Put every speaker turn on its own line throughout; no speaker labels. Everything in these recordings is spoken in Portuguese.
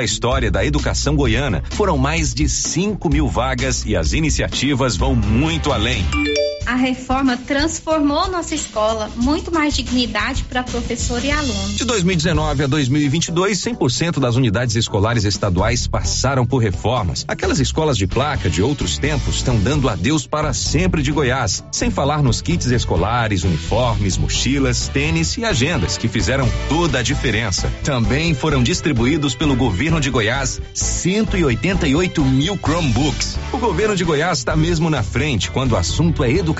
A história da educação goiana foram mais de 5 mil vagas e as iniciativas vão muito além.
A reforma transformou nossa escola, muito mais dignidade para professor e aluno.
De 2019 a 2022, 100% das unidades escolares estaduais passaram por reformas. Aquelas escolas de placa de outros tempos estão dando adeus para sempre de Goiás, sem falar nos kits escolares, uniformes, mochilas, tênis e agendas que fizeram toda a diferença. Também foram distribuídos pelo governo de Goiás 188 mil Chromebooks. O governo de Goiás está mesmo na frente quando o assunto é educação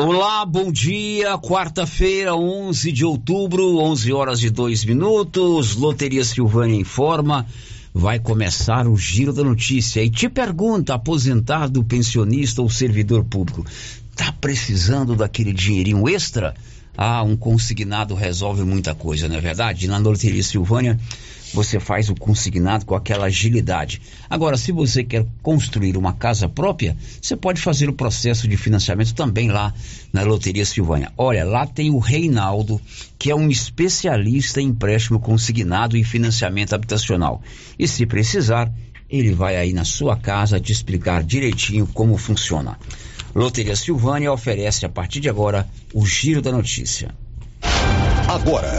Olá, bom dia. Quarta-feira, 11 de outubro, 11 horas e 2 minutos. Loteria Silvânia informa. Vai começar o giro da notícia e te pergunta: aposentado, pensionista ou servidor público, tá precisando daquele dinheirinho extra? Ah, um consignado resolve muita coisa, não é verdade? Na Loteria Silvânia você faz o consignado com aquela agilidade. Agora, se você quer construir uma casa própria, você pode fazer o processo de financiamento também lá na Loteria Silvânia. Olha, lá tem o Reinaldo, que é um especialista em empréstimo consignado e financiamento habitacional. E se precisar, ele vai aí na sua casa te explicar direitinho como funciona. Loteria Silvânia oferece a partir de agora o Giro da Notícia.
Agora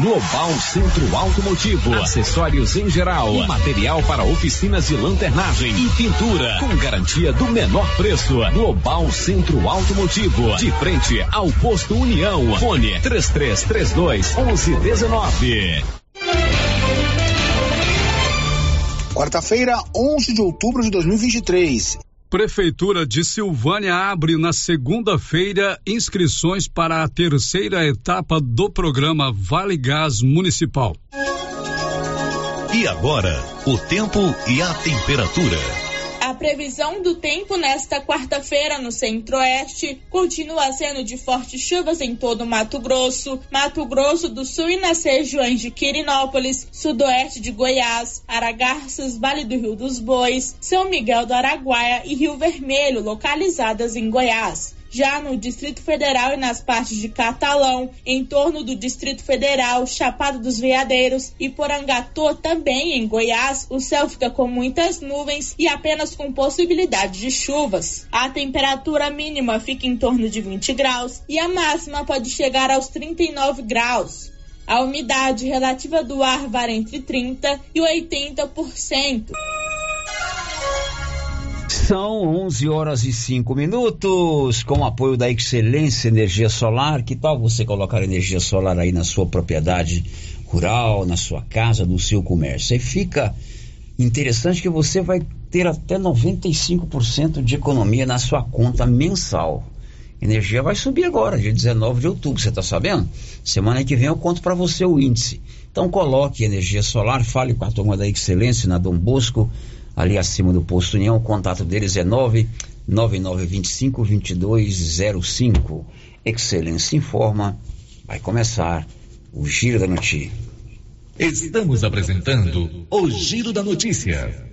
Global Centro Automotivo, acessórios em geral, material para oficinas de lanternagem e pintura, com garantia do menor preço. Global Centro Automotivo, de frente ao posto União. Fone 3332 1119.
Quarta-feira, 11 de outubro de 2023.
Prefeitura de Silvânia abre na segunda-feira inscrições para a terceira etapa do programa Vale Gás Municipal.
E agora, o tempo e a temperatura.
Previsão do tempo nesta quarta-feira no centro-oeste. Continua sendo de fortes chuvas em todo Mato Grosso, Mato Grosso do Sul e nas regiões de Quirinópolis, sudoeste de Goiás, Aragarças, Vale do Rio dos Bois, São Miguel do Araguaia e Rio Vermelho, localizadas em Goiás. Já no Distrito Federal e nas partes de Catalão, em torno do Distrito Federal, Chapada dos Veadeiros e Porangatu, também em Goiás, o céu fica com muitas nuvens e apenas com possibilidade de chuvas. A temperatura mínima fica em torno de 20 graus e a máxima pode chegar aos 39 graus. A umidade relativa do ar varia entre 30% e 80%.
São 11 horas e 5 minutos, com o apoio da Excelência Energia Solar. Que tal você colocar energia solar aí na sua propriedade rural, na sua casa, no seu comércio? Aí fica interessante que você vai ter até 95% de economia na sua conta mensal. Energia vai subir agora, dia 19 de outubro, você está sabendo? Semana que vem eu conto para você o índice. Então coloque energia solar, fale com a turma da Excelência na Dom Bosco ali acima do posto União. O contato deles é 99925 2205. Excelência informa. Vai começar o Giro da Notícia.
Estamos apresentando o Giro da Notícia.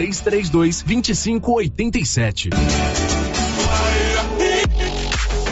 3332 2587.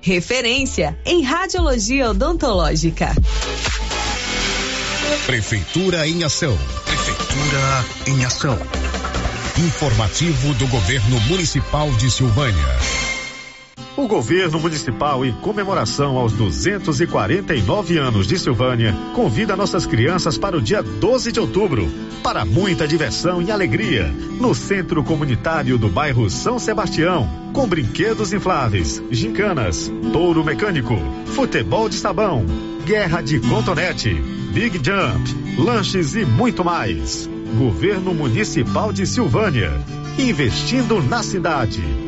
referência em radiologia odontológica.
Prefeitura em ação. Prefeitura em ação. Informativo do Governo Municipal de Silvânia.
O governo municipal, em comemoração aos 249 anos de Silvânia, convida nossas crianças para o dia 12 de outubro, para muita diversão e alegria, no Centro Comunitário do bairro São Sebastião, com brinquedos infláveis, gincanas, touro mecânico, futebol de sabão, guerra de cotonete, big jump, lanches e muito mais. Governo Municipal de Silvânia, investindo na cidade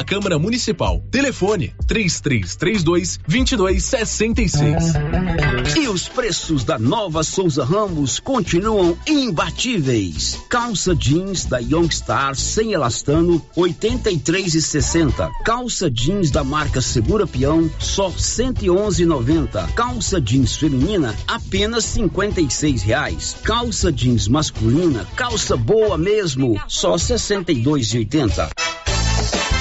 Câmara Municipal. Telefone 3332 2266.
E os preços da nova Souza Ramos continuam imbatíveis. Calça jeans da Youngstar sem elastano 83,60. Calça jeans da marca Segura Peão só 111,90. Calça jeans feminina apenas 56 reais. Calça jeans masculina, calça boa mesmo, só 62,80.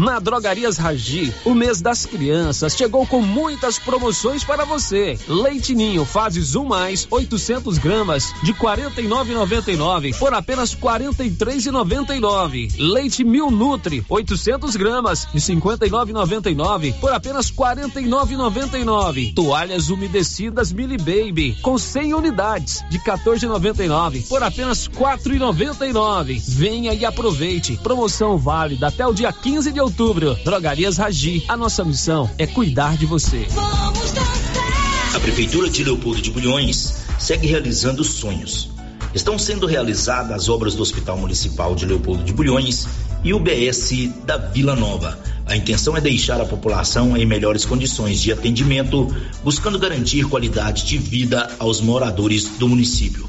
Na Drogarias Ragi, o mês das crianças chegou com muitas promoções para você. Leite Ninho fases 1 mais 800 gramas de 49,99 por apenas 43,99. Leite Mil Nutri 800 gramas de 59,99 por apenas 49,99. Toalhas umedecidas Mili Baby com 100 unidades de 14,99 por apenas 4,99. Venha e aproveite. Promoção válida até o dia 15 de outubro. Drogarias Ragi. A nossa missão é cuidar de você.
A Prefeitura de Leopoldo de Bulhões segue realizando sonhos. Estão sendo realizadas as obras do Hospital Municipal de Leopoldo de Bulhões e o BS da Vila Nova. A intenção é deixar a população em melhores condições de atendimento, buscando garantir qualidade de vida aos moradores do município.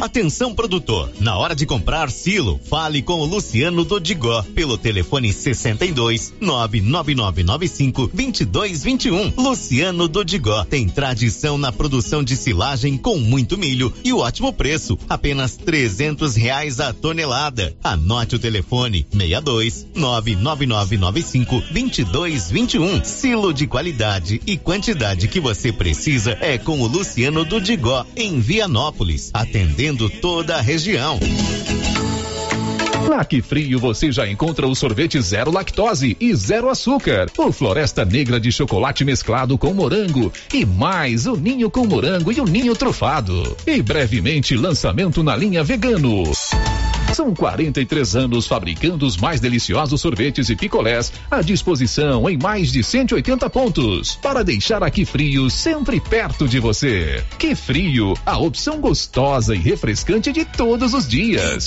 Atenção produtor, na hora de comprar silo, fale com o Luciano Dodigó pelo telefone 62 99995 2221. Luciano Dodigó tem tradição na produção de silagem com muito milho e ótimo preço, apenas trezentos reais a tonelada. Anote o telefone 62 99995 2221. Silo de qualidade e quantidade que você precisa é com o Luciano Dodigó em Vianópolis, atendendo toda a região.
Na Que Frio você já encontra o sorvete zero lactose e zero açúcar, o Floresta Negra de chocolate mesclado com morango e mais o ninho com morango e o ninho trufado. E brevemente lançamento na linha vegano. São 43 anos fabricando os mais deliciosos sorvetes e picolés à disposição em mais de 180 pontos para deixar aqui frio sempre perto de você. Que frio, a opção gostosa e refrescante de todos os dias.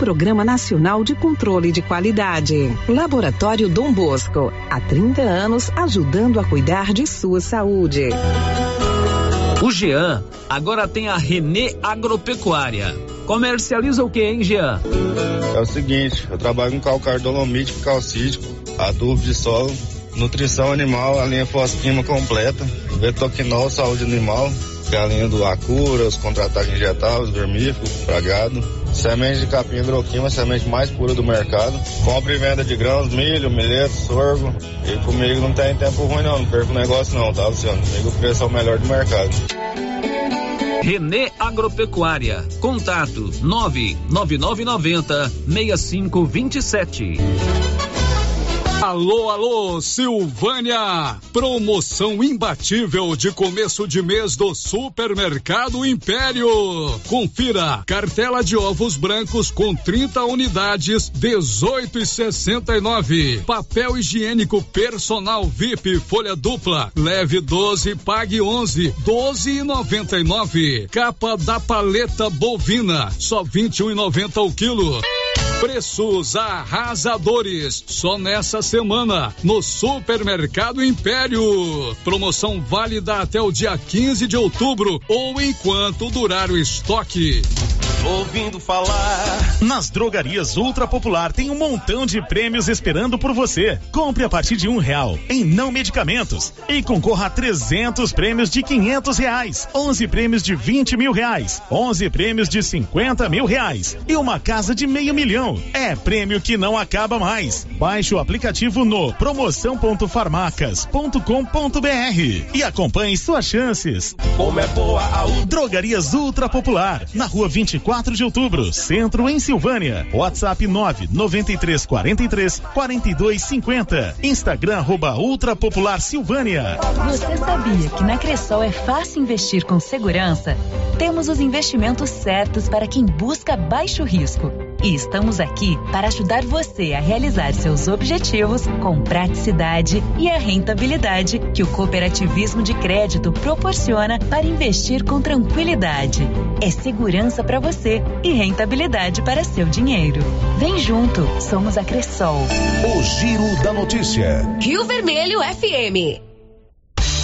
Programa Nacional de Controle de Qualidade. Laboratório Dom Bosco, há 30 anos ajudando a cuidar de sua saúde.
O Jean agora tem a Renê Agropecuária. Comercializa o que, hein, Jean?
É o seguinte, eu trabalho com calcário dolomítico, calcítico, adubo de solo, nutrição animal, a linha fosquima completa, betoquinol, saúde animal, galinha do Acura, os contra-ataques injetáveis, vermífugo, pragado, semente de capim hidroquima, semente mais pura do mercado, compra e venda de grãos, milho, milheto, sorgo, e comigo não tem tempo ruim não, não perco negócio não, tá Luciano? Comigo o preço é o melhor do mercado.
Renê Agropecuária. Contato 99990 6527.
Alô, alô, Silvânia! Promoção imbatível de começo de mês do Supermercado Império. Confira: cartela de ovos brancos com 30 unidades, 18,69. Papel higiênico personal VIP folha dupla, leve 12, pague 11, 12,99. Capa da paleta bovina, só 21,90 o quilo. Preços arrasadores. Só nessa semana, no Supermercado Império. Promoção válida até o dia 15 de outubro ou enquanto durar o estoque.
Ouvindo falar. Nas drogarias Ultra Popular tem um montão de prêmios esperando por você. Compre a partir de um real em não medicamentos e concorra a 300 prêmios de 500 reais, 11 prêmios de 20 mil reais, 11 prêmios de 50 mil reais e uma casa de meio milhão. É prêmio que não acaba mais. Baixe o aplicativo no promoção.farmacas.com.br e acompanhe suas chances.
Como é boa a
Drogarias Ultra Popular, na rua 24 de outubro, centro em Silvânia. WhatsApp 993 43 42 50. Instagram arroba Ultra Popular Silvânia.
Você sabia que na Cressol é fácil investir com segurança? Temos os investimentos certos para quem busca baixo risco
E estamos aqui para ajudar você a realizar seus objetivos com praticidade e a rentabilidade que o cooperativismo de crédito proporciona para investir com tranquilidade. É segurança para você e rentabilidade para seu dinheiro. Vem junto, somos a Cressol.
O Giro da Notícia.
Rio Vermelho FM.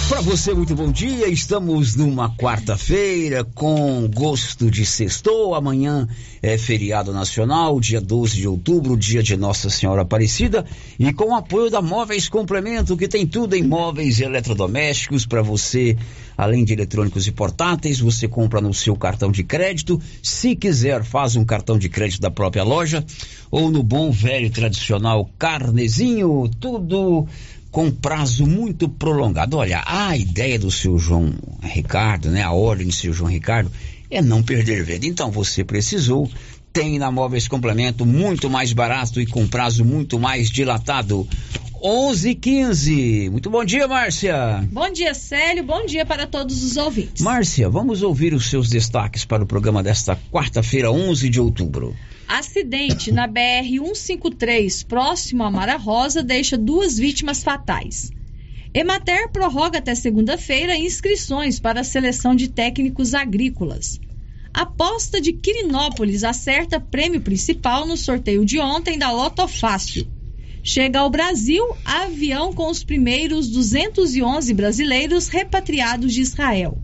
Para você, muito bom dia. Estamos numa quarta-feira com gosto de sextou. Amanhã é feriado nacional, dia 12 de outubro, dia de Nossa Senhora Aparecida. E com o apoio da Móveis Complemento, que tem tudo em móveis e eletrodomésticos para você, além de eletrônicos e portáteis. Você compra no seu cartão de crédito. Se quiser, faz um cartão de crédito da própria loja. Ou no bom velho tradicional carnezinho. Tudo com prazo muito prolongado. Olha, a ideia do seu João Ricardo, né, a ordem do seu João Ricardo, é não perder venda. Então você precisou, tem na Móveis Complemento muito mais barato e com prazo muito mais dilatado. 11 15 Muito bom dia, Márcia.
Bom dia, Célio. Bom dia para todos os ouvintes.
Márcia, vamos ouvir os seus destaques para o programa desta quarta-feira, 11 de outubro.
Acidente na BR-153, próximo a Mara Rosa, deixa duas vítimas fatais. Emater prorroga até segunda-feira inscrições para a seleção de técnicos agrícolas. Aposta de Quirinópolis acerta prêmio principal no sorteio de ontem da Loto Fácil. Chega ao Brasil avião com os primeiros 211 brasileiros repatriados de Israel.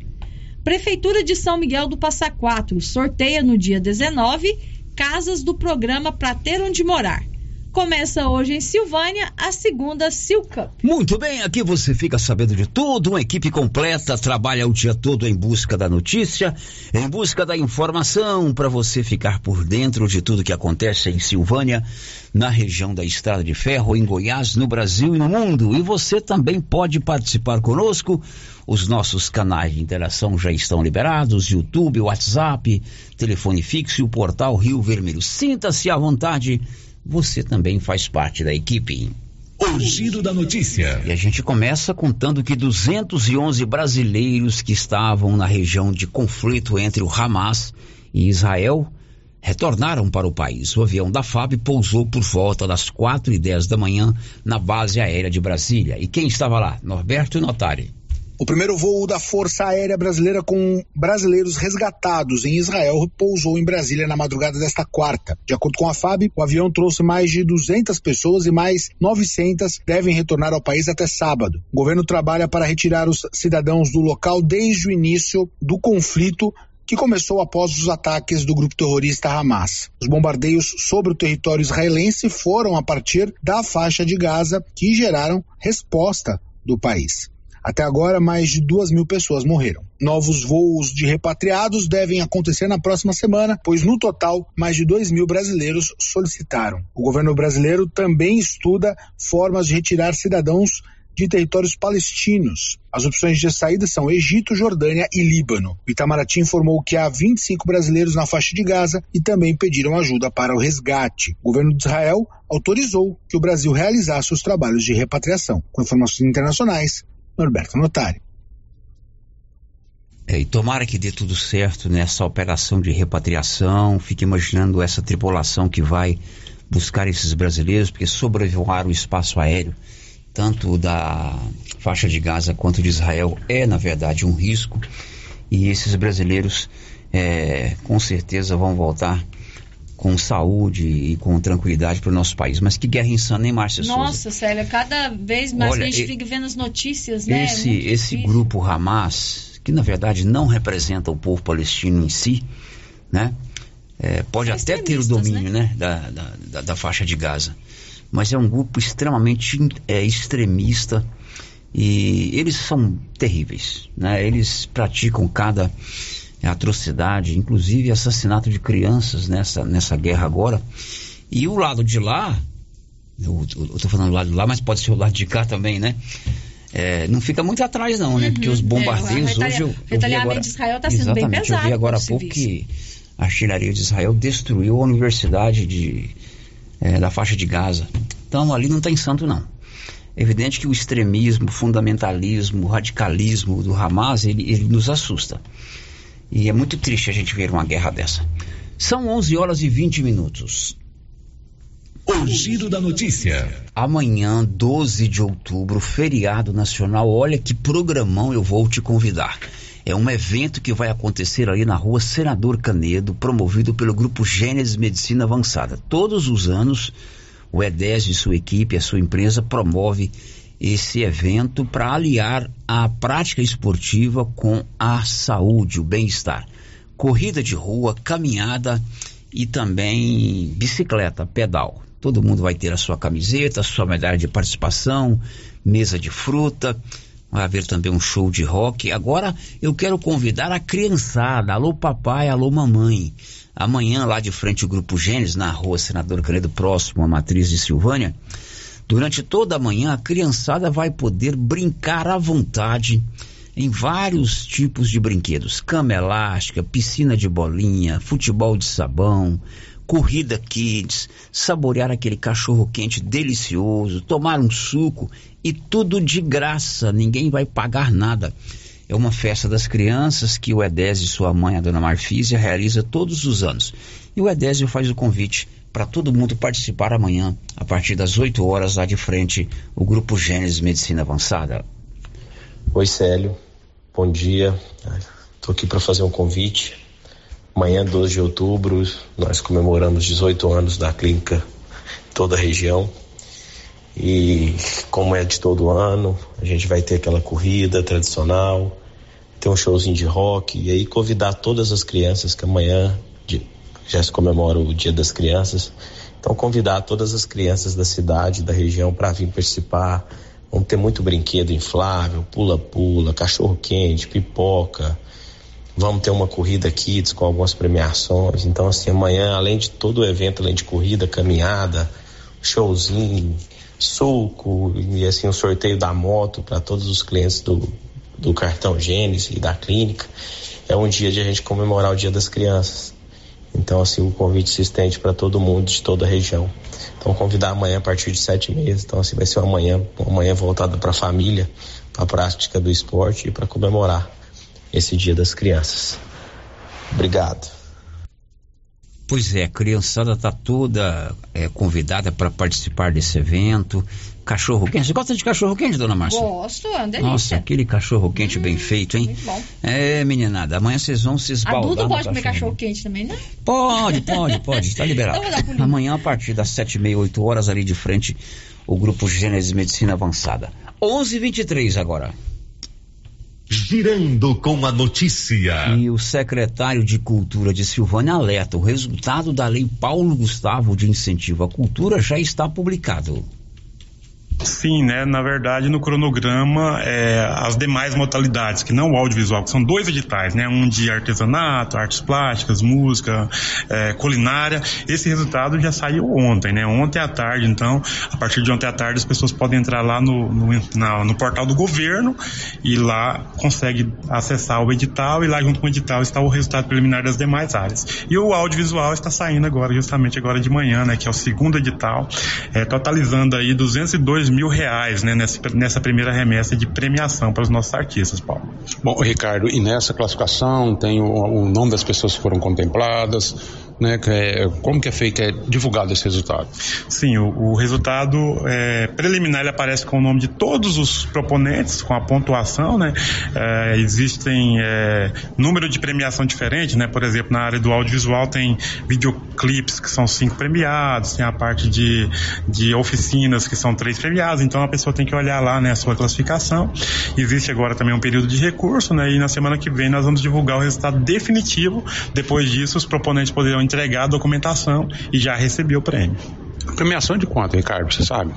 Prefeitura de São Miguel do Passa Quatro sorteia no dia 19 casas do programa Pra Ter Onde Morar. Começa hoje em Silvânia a segunda Silcup.
Muito bem, aqui você fica sabendo de tudo. Uma equipe completa trabalha o dia todo em busca da notícia, em busca da informação, para você ficar por dentro de tudo que acontece em Silvânia, na região da Estrada de Ferro, em Goiás, no Brasil e no mundo. E você também pode participar conosco. Os nossos canais de interação já estão liberados: YouTube, WhatsApp, telefone fixo e o portal Rio Vermelho. Sinta-se à vontade você também faz parte da equipe.
O giro da notícia.
E a gente começa contando que 211 brasileiros que estavam na região de conflito entre o Hamas e Israel retornaram para o país. O avião da FAB pousou por volta das 4 e 10 da manhã na base aérea de Brasília. E quem estava lá? Norberto Notari.
O primeiro voo da Força Aérea Brasileira com brasileiros resgatados em Israel pousou em Brasília na madrugada desta quarta. De acordo com a FAB, o avião trouxe mais de 200 pessoas e mais 900 devem retornar ao país até sábado. O governo trabalha para retirar os cidadãos do local desde o início do conflito que começou após os ataques do grupo terrorista Hamas. Os bombardeios sobre o território israelense foram a partir da faixa de Gaza que geraram resposta do país. Até agora, mais de duas mil pessoas morreram. Novos voos de repatriados devem acontecer na próxima semana, pois no total, mais de dois mil brasileiros solicitaram. O governo brasileiro também estuda formas de retirar cidadãos de territórios palestinos. As opções de saída são Egito, Jordânia e Líbano. O Itamaraty informou que há 25 brasileiros na faixa de Gaza e também pediram ajuda para o resgate. O governo de Israel autorizou que o Brasil realizasse os trabalhos de repatriação. Com informações internacionais, Norberto Notari.
É, e tomara que dê tudo certo nessa operação de repatriação. Fique imaginando essa tripulação que vai buscar esses brasileiros, porque sobrevoar o espaço aéreo, tanto da faixa de Gaza quanto de Israel, é na verdade um risco. E esses brasileiros, é, com certeza, vão voltar com saúde e com tranquilidade para o nosso país. Mas que guerra insana, hein, Márcia
Nossa,
Souza?
Célia, cada vez mais Olha, a gente fica vendo as notícias, né?
Esse, é esse grupo Hamas, que na verdade não representa o povo palestino em si, né? É, pode São até ter o domínio né? né? Da, da, da, da, faixa de Gaza. Mas é um grupo extremamente é, extremista e eles são terríveis. Né? Eles praticam cada atrocidade, inclusive assassinato de crianças nessa, nessa guerra agora. E o lado de lá, eu, estou falando do lado de lá, mas pode ser o lado de cá também, né? É, não fica muito atrás não, né? Uhum. Porque os uhum. bombardeios é, hoje vi agora,
de Israel está sendo bem pesado.
Eu vi agora há pouco que a artilharia de Israel destruiu a universidade de, é, da faixa de Gaza. Então ali não tem santo não. É evidente que o extremismo, o fundamentalismo, o radicalismo do Hamas, ele, ele nos assusta. E é muito triste a gente ver uma guerra dessa. São 11 horas e 20 minutos.
O Giro da Notícia.
Amanhã, 12 de outubro, feriado nacional. Olha que programão eu vou te convidar. É um evento que vai acontecer ali na rua Senador Canedo, promovido pelo Grupo Gênesis Medicina Avançada. Todos os anos, o EDES e sua equipe, a sua empresa, promove esse evento para aliar a prática esportiva com a saúde, o bem-estar. Corrida de rua, caminhada e também bicicleta, pedal. Todo mundo vai ter a sua camiseta, a sua medalha de participação, mesa de fruta. Vai haver também um show de rock. Agora eu quero convidar a criançada. Alô papai, alô mamãe. Amanhã, lá de frente ao Grupo Gênesis, na rua Senador Canedo, próximo à matriz de Silvânia, durante toda a manhã a criançada vai poder brincar à vontade em vários tipos de brinquedos: cama elástica, piscina de bolinha, futebol de sabão, corrida kids, saborear aquele cachorro quente delicioso, tomar um suco e tudo de graça, ninguém vai pagar nada. É uma festa das crianças que o Edésio e sua mãe, a dona Marfísia, realiza todos os anos. E o Edésio faz o convite para todo mundo participar amanhã, a partir das 8 horas, lá de frente, o Grupo Gênesis Medicina Avançada.
Oi, Célio. Bom dia. Estou aqui para fazer um convite Amanhã, 12 de outubro, nós comemoramos 18 anos da clínica em toda a região. E como é de todo ano, a gente vai ter aquela corrida tradicional, ter um showzinho de rock e aí convidar todas as crianças que amanhã já se comemora o Dia das Crianças. Então convidar todas as crianças da cidade, da região para vir participar. Vamos ter muito brinquedo inflável, pula-pula, cachorro quente, pipoca, Vamos ter uma corrida kids com algumas premiações. Então, assim, amanhã, além de todo o evento, além de corrida, caminhada, showzinho, suco e assim o sorteio da moto para todos os clientes do, do cartão Gênesis e da clínica, é um dia de a gente comemorar o Dia das Crianças. Então, assim, o convite se estende para todo mundo de toda a região. Então, convidar amanhã a partir de sete meses. Então, assim, vai ser uma manhã, uma manhã voltada para a família, para a prática do esporte e para comemorar esse Dia das Crianças. Obrigado.
Pois é, a criançada está toda é, convidada para participar desse evento. Cachorro quente. Você gosta de cachorro quente, dona Márcia?
Gosto, é uma delícia.
Nossa, aquele cachorro quente hum, bem feito, hein?
Muito bom.
É, meninada, amanhã vocês vão se esbaldar.
Adulto pode comer cachorro quente também, né?
Pode, pode, pode, está liberado. Então amanhã, a partir das sete e meia, oito horas, ali de frente, o grupo Gênesis Medicina Avançada. Onze vinte e três agora.
Girando com a notícia.
E o secretário de Cultura de Silvânia alerta: o resultado da Lei Paulo Gustavo de Incentivo à Cultura já está publicado.
Sim, né? Na verdade, no cronograma, é, as demais modalidades, que não o audiovisual, que são dois editais, né? Um de artesanato, artes plásticas, música, é, culinária. Esse resultado já saiu ontem, né? Ontem à tarde, então, a partir de ontem à tarde, as pessoas podem entrar lá no, no, na, no portal do governo e lá consegue acessar o edital e lá junto com o edital está o resultado preliminar das demais áreas. E o audiovisual está saindo agora, justamente agora de manhã, né? Que é o segundo edital, é, totalizando aí 202 mil reais né, nessa, nessa primeira remessa de premiação para os nossos artistas, Paulo.
Bom, Ricardo, e nessa classificação tem o, o nome das pessoas que foram contempladas, né? É, como que é feito, é divulgado esse resultado?
Sim, o, o resultado é, preliminar ele aparece com o nome de todos os proponentes, com a pontuação, né? É, existem é, número de premiação diferente, né? Por exemplo, na área do audiovisual tem videoclipes que são cinco premiados, tem a parte de, de oficinas que são três premiados, então a pessoa tem que olhar lá, né, a sua classificação. Existe agora também um período de recurso, né? E na semana que vem nós vamos divulgar o resultado definitivo. Depois disso, os proponentes poderão entregar a documentação e já receber o prêmio.
Premiação de quanto, Ricardo? Você sabe?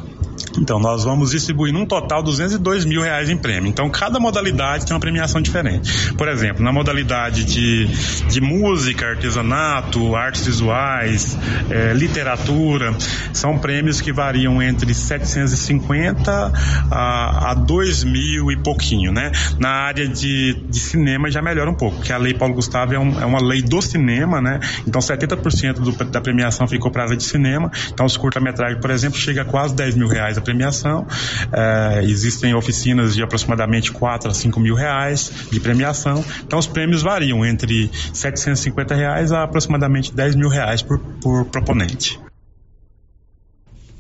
Então, nós vamos distribuir num total 202 mil reais em prêmio. Então, cada modalidade tem uma premiação diferente. Por exemplo, na modalidade de, de música, artesanato, artes visuais, é, literatura, são prêmios que variam entre 750 a, a 2 mil e pouquinho, né? Na área de, de cinema já melhora um pouco, porque a Lei Paulo Gustavo é, um, é uma lei do cinema, né? Então, 70% do, da premiação ficou para a área de cinema. Então, os curta-metragens, por exemplo, chega a quase 10 mil reais a premiação. É, existem oficinas de aproximadamente 4 a 5 mil reais de premiação. Então os prêmios variam entre 750 reais a aproximadamente 10 mil reais por, por proponente.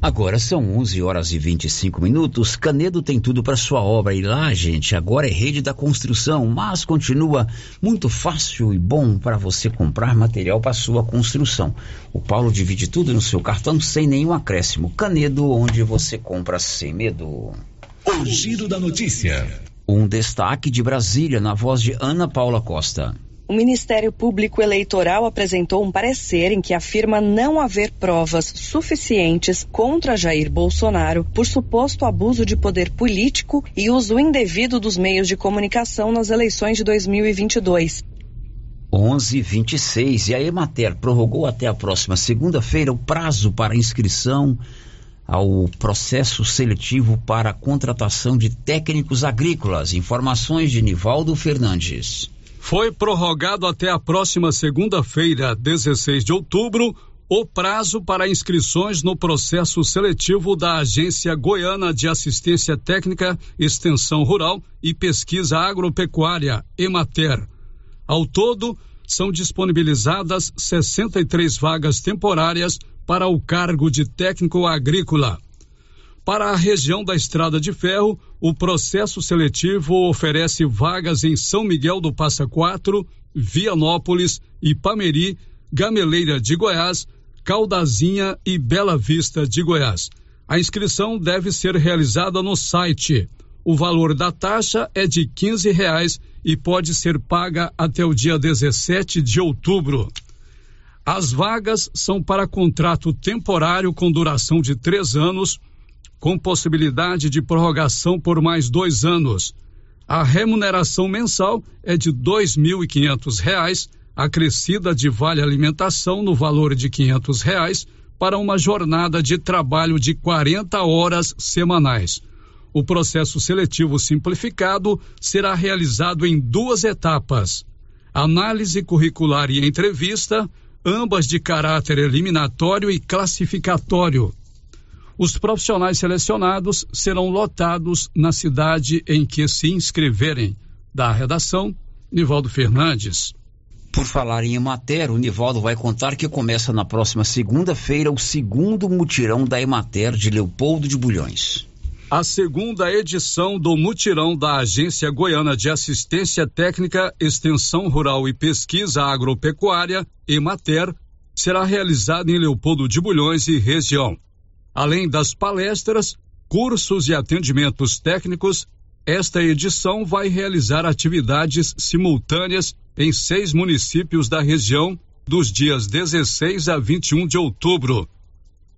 Agora são 11 horas e 25 minutos. Canedo tem tudo para sua obra e lá, gente, agora é rede da construção, mas continua muito fácil e bom para você comprar material para sua construção. O Paulo divide tudo no seu cartão sem nenhum acréscimo. Canedo, onde você compra sem medo.
O giro da notícia.
Um destaque de Brasília na voz de Ana Paula Costa.
O Ministério Público Eleitoral apresentou um parecer em que afirma não haver provas suficientes contra Jair Bolsonaro por suposto abuso de poder político e uso indevido dos meios de comunicação nas eleições de 2022.
11:26 e a Emater prorrogou até a próxima segunda-feira o prazo para inscrição ao processo seletivo para a contratação de técnicos agrícolas. Informações de Nivaldo Fernandes.
Foi prorrogado até a próxima segunda-feira, 16 de outubro, o prazo para inscrições no processo seletivo da Agência Goiana de Assistência Técnica, Extensão Rural e Pesquisa Agropecuária, EMATER. Ao todo, são disponibilizadas 63 vagas temporárias para o cargo de técnico agrícola. Para a região da Estrada de Ferro, o processo seletivo oferece vagas em São Miguel do Passa Quatro, Vianópolis, Ipameri, Gameleira de Goiás, Caldazinha e Bela Vista de Goiás. A inscrição deve ser realizada no site. O valor da taxa é de R$ reais e pode ser paga até o dia 17 de outubro. As vagas são para contrato temporário com duração de três anos com possibilidade de prorrogação por mais dois anos. A remuneração mensal é de R$ 2.500, acrescida de vale alimentação no valor de 500 reais para uma jornada de trabalho de 40 horas semanais. O processo seletivo simplificado será realizado em duas etapas: análise curricular e entrevista, ambas de caráter eliminatório e classificatório. Os profissionais selecionados serão lotados na cidade em que se inscreverem. Da redação, Nivaldo Fernandes.
Por falar em Emater, o Nivaldo vai contar que começa na próxima segunda-feira o segundo mutirão da Emater de Leopoldo de Bulhões.
A segunda edição do mutirão da Agência Goiana de Assistência Técnica, Extensão Rural e Pesquisa Agropecuária, Emater, será realizada em Leopoldo de Bulhões e região. Além das palestras, cursos e atendimentos técnicos, esta edição vai realizar atividades simultâneas em seis municípios da região dos dias 16 a 21 de outubro.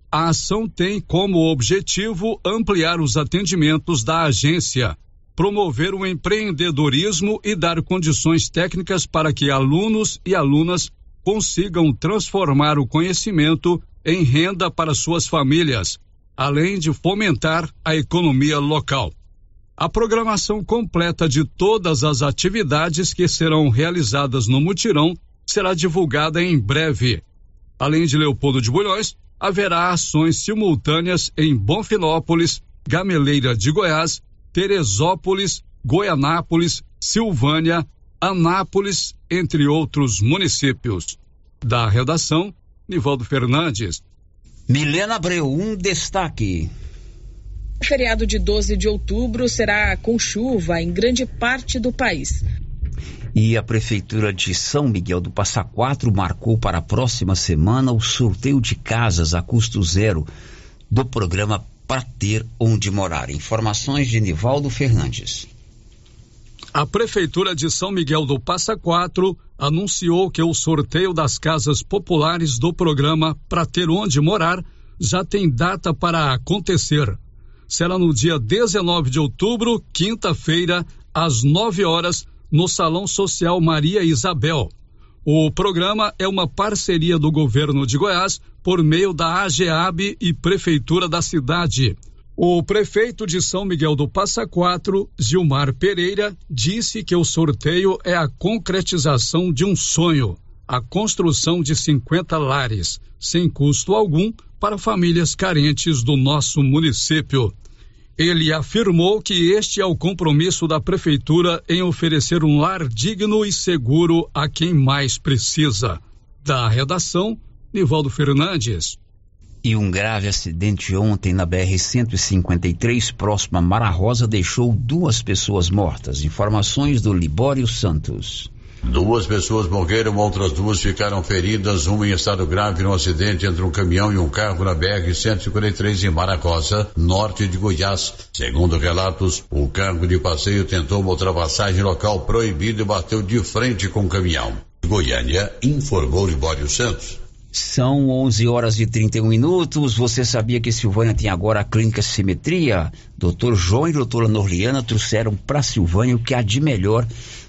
A ação tem como objetivo ampliar os atendimentos da agência, promover o empreendedorismo e dar condições técnicas para que alunos e alunas consigam transformar o conhecimento em renda para suas famílias, além de fomentar a economia local. A programação completa de todas as atividades que serão realizadas no mutirão será divulgada em breve. Além de Leopoldo de Bulhões, haverá ações simultâneas em Bonfinópolis, Gameleira de Goiás, Teresópolis, Goianápolis, Silvânia, Anápolis, entre outros municípios. Da redação, Nivaldo Fernandes.
Milena Abreu, um destaque.
O feriado de 12 de outubro será com chuva em grande parte do país.
E a Prefeitura de São Miguel do Passa Quatro marcou para a próxima semana o sorteio de casas a custo zero do programa Para Ter Onde Morar. Informações de Nivaldo Fernandes.
A Prefeitura de São Miguel do Passa Quatro anunciou que o sorteio das casas populares do programa Para Ter Onde Morar já tem data para acontecer. Será no dia 19 de outubro, quinta-feira, às 9 horas, no Salão Social Maria Isabel. O programa é uma parceria do governo de Goiás por meio da AGEAB e Prefeitura da cidade. O prefeito de São Miguel do Passa Quatro, Gilmar Pereira, disse que o sorteio é a concretização de um sonho. a construção de 50 lares, sem custo algum, para famílias carentes do nosso município. Ele afirmou que este é o compromisso da Prefeitura em oferecer um lar digno e seguro a quem mais precisa. Da redação, Nivaldo Fernandes.
E um grave acidente ontem na BR-153, próximo a Mara Rosa, deixou duas pessoas mortas. Informações do Libório Santos.
Duas pessoas morreram, outras duas ficaram feridas, uma em estado grave no acidente entre um caminhão e um carro na BR-153 em Maracosa, norte de Goiás. Segundo relatos, o carro de passeio tentou uma ultrapassagem local proibida e bateu de frente com o caminhão. Goiânia informou Libório Santos.
São 11 horas e 31 minutos. Você sabia que Silvânia tem agora a clínica Simetria? Doutor João e doutora Norliana trouxeram para Silvânia o que há de melhor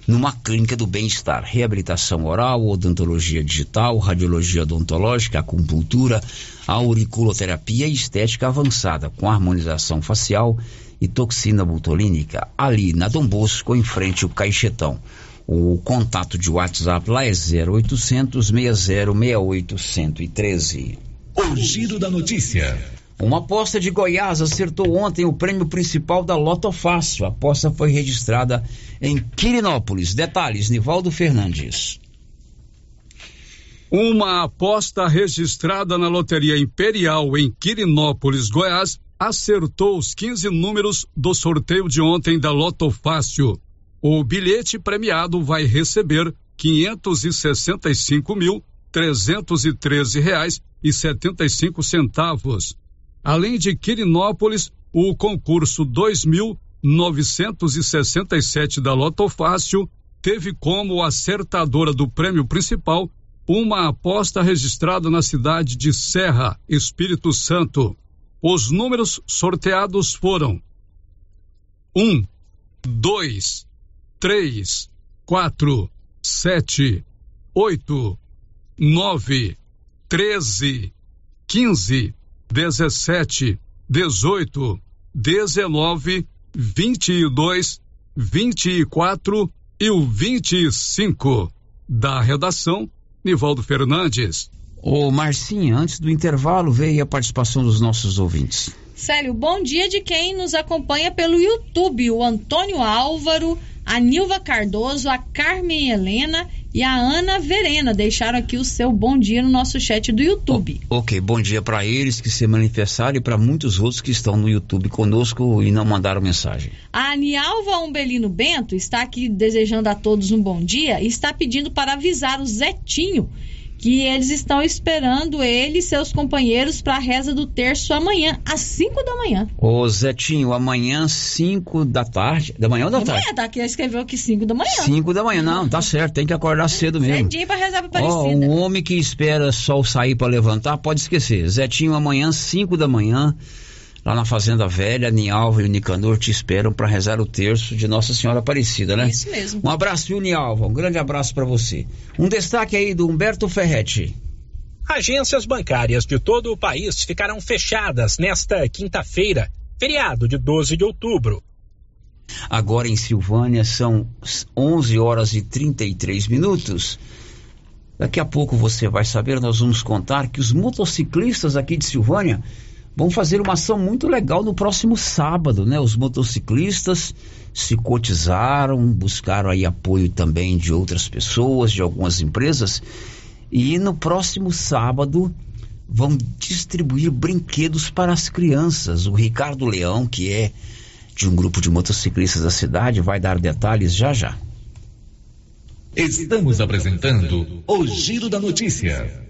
numa clínica do bem-estar. Reabilitação oral, odontologia digital, radiologia odontológica, acupuntura, auriculoterapia e estética avançada, com harmonização facial e toxina botulínica. Ali na Dom Bosco, em frente ao Caixetão. O contato de WhatsApp lá é 0800 6068 113.
O giro da notícia.
Uma aposta de Goiás acertou ontem o prêmio principal da Loto Fácil. A aposta foi registrada em Quirinópolis. Detalhes, Nivaldo Fernandes.
Uma aposta registrada na Loteria Imperial em Quirinópolis, Goiás, acertou os 15 números do sorteio de ontem da Loto Fácil. O bilhete premiado vai receber cinco centavos. Além de Quirinópolis, o concurso dois mil novecentos e sessenta e sete da Loto Fácil teve como acertadora do prêmio principal uma aposta registrada na cidade de Serra, Espírito Santo. Os números sorteados foram um, dois, três, quatro, sete, oito, nove, treze, quinze, dezessete, dezoito, dezenove, vinte e dois, vinte e quatro e o vinte e cinco. Da redação, Nivaldo Fernandes.
Ô Marcinha, antes do intervalo, veio a participação dos nossos ouvintes.
Célio, bom dia de quem nos acompanha pelo YouTube, o Antônio Álvaro, a Nilva Cardoso, a Carmen Helena e a Ana Verena. Deixaram aqui o seu bom dia no nosso chat do YouTube.
Ok, bom dia para eles que se manifestaram e para muitos outros que estão no YouTube conosco e não mandaram mensagem.
A Nialva Umbelino Bento está aqui desejando a todos um bom dia e está pedindo para avisar o Zetinho que eles estão esperando ele e seus companheiros para a reza do terço amanhã, às 5 da manhã.
Ô Zetinho, amanhã, 5 da tarde. Da manhã ou da
de
tarde?
manhã, tá aqui, escreveu aqui 5 da manhã.
5 da manhã, não, tá certo, tem que acordar cedo mesmo.
Cedinho para rezar pra
Ó,
Aparecida.
um homem que espera sol sair para levantar, pode esquecer. Zetinho, amanhã, 5 da manhã, lá na Fazenda Velha, Nialva e o Nicanor te esperam para rezar o terço de Nossa Senhora Aparecida, né?
Isso mesmo.
Um abraço, viu, Nialva? Um grande abraço para você. Um destaque aí do Humberto Ferretti.
Agências bancárias de todo o país ficarão fechadas nesta quinta-feira, feriado de 12 de outubro.
Agora em Silvânia são 11 horas e 33 minutos. Daqui a pouco você vai saber, nós vamos contar que os motociclistas aqui de Silvânia vão fazer uma ação muito legal no próximo sábado, né? Os motociclistas se cotizaram, buscaram aí apoio também de outras pessoas, de algumas empresas, e no próximo sábado vão distribuir brinquedos para as crianças. O Ricardo Leão, que é de um grupo de motociclistas da cidade, vai dar detalhes já já.
Estamos apresentando o Giro da Notícia.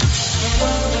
Thank you.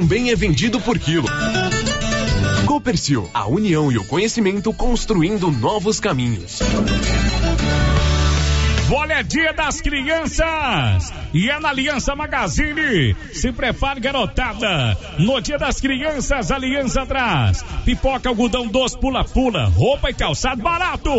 também é vendido por quilo. Copercil, a união e o conhecimento construindo novos caminhos.
Olha, é dia das crianças! E é na Aliança Magazine. Se prepare, garotada. No dia das crianças, Aliança traz. Pipoca, algodão doce, pula-pula. Roupa e calçado barato.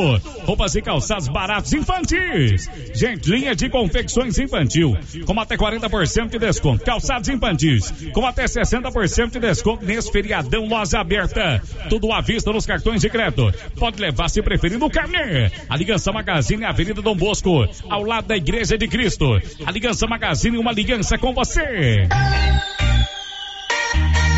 Roupas e calçados baratos infantis. Gente, linha de confecções infantil. Com até 40% de desconto. Calçados infantis. Com até 60% de desconto nesse feriadão loja aberta. Tudo à vista nos cartões de crédito. Pode levar se preferir no carnê. Aliança Magazine, Avenida Dom Bosco ao lado da Igreja de Cristo. Aliança Magazine, uma aliança com você.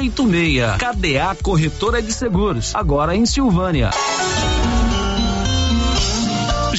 86. KDA Corretora de Seguros, agora em Silvânia.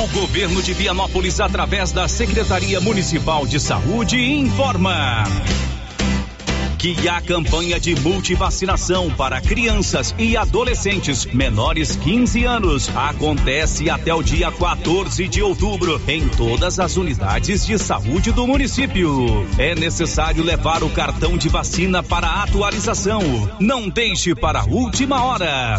O governo de Vianópolis, através da Secretaria Municipal de Saúde, informa que a campanha de multivacinação para crianças e adolescentes menores 15 anos acontece até o dia 14 de outubro em todas as unidades de saúde do município. É necessário levar o cartão de vacina para atualização. Não deixe para a última hora.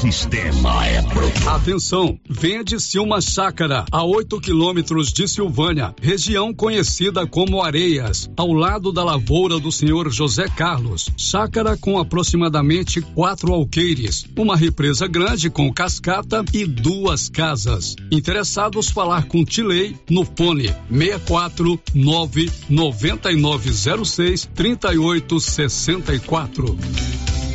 Sistema é Atenção, venha de Silma Chácara, a 8 quilômetros de Silvânia, região conhecida como Areias, ao lado da lavoura do senhor José Carlos. Chácara com aproximadamente quatro alqueires, uma represa grande com cascata e duas casas. Interessados falar com Tilei no fone 64 99906 3864.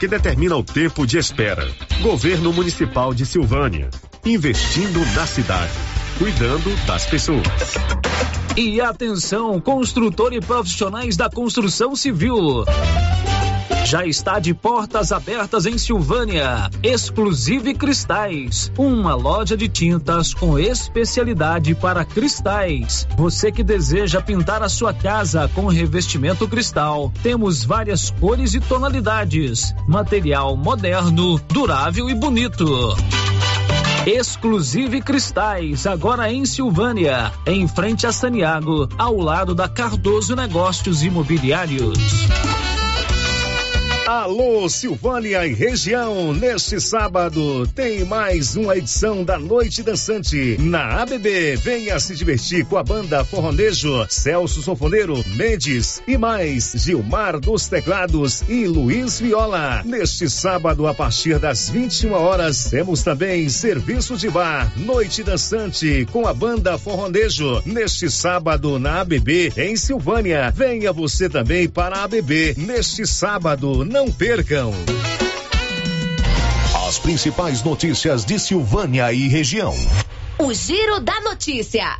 que determina o tempo de espera. Governo Municipal de Silvânia, investindo na cidade, cuidando das pessoas.
E atenção, construtor e profissionais da construção civil. Já está de portas abertas em Silvânia. Exclusive Cristais, uma loja de tintas com especialidade para cristais. Você que deseja pintar a sua casa com revestimento cristal, temos várias cores e tonalidades. Material moderno, durável e bonito. Exclusive Cristais, agora em Silvânia, em frente a Saniago, ao lado da Cardoso Negócios Imobiliários.
Alô, Silvânia e região. Neste sábado tem mais uma edição da Noite Dançante na ABB. Venha se divertir com a banda Forronejo, Celso Sofoneiro, Mendes e mais Gilmar dos Teclados e Luiz Viola. Neste sábado, a partir das 21 horas, temos também serviço de bar, Noite Dançante com a banda Forronejo. Neste sábado na ABB em Silvânia. Venha você também para a ABB neste sábado. Não percam.
As principais notícias de Silvânia e região.
O Giro da Notícia.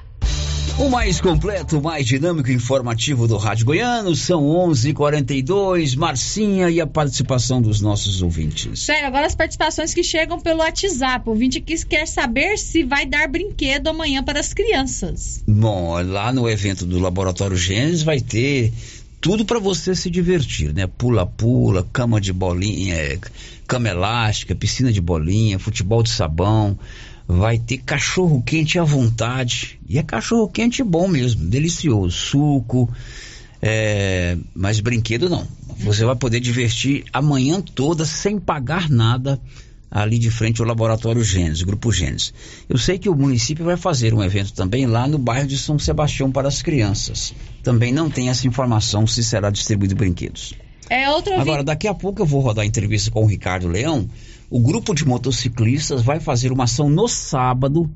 O mais completo, mais dinâmico e informativo do Rádio Goiano são 11:42. Marcinha e a participação dos nossos ouvintes.
Sério, agora as participações que chegam pelo WhatsApp. O ouvinte aqui quer saber se vai dar brinquedo amanhã para as crianças.
Bom, lá no evento do Laboratório Gênesis vai ter tudo para você se divertir, né? Pula-pula, cama de bolinha, é, cama elástica, piscina de bolinha, futebol de sabão. Vai ter cachorro quente à vontade. E é cachorro quente bom mesmo, delicioso. Suco, é, mas brinquedo não. Você vai poder divertir a manhã toda sem pagar nada ali de frente ao Laboratório Gênesis, Grupo Gênesis. Eu sei que o município vai fazer um evento também lá no bairro de São Sebastião para as crianças. Também não tem essa informação se será distribuído brinquedos.
É outro
Agora, daqui a pouco eu vou rodar a entrevista com o Ricardo Leão. O grupo de motociclistas vai fazer uma ação no sábado.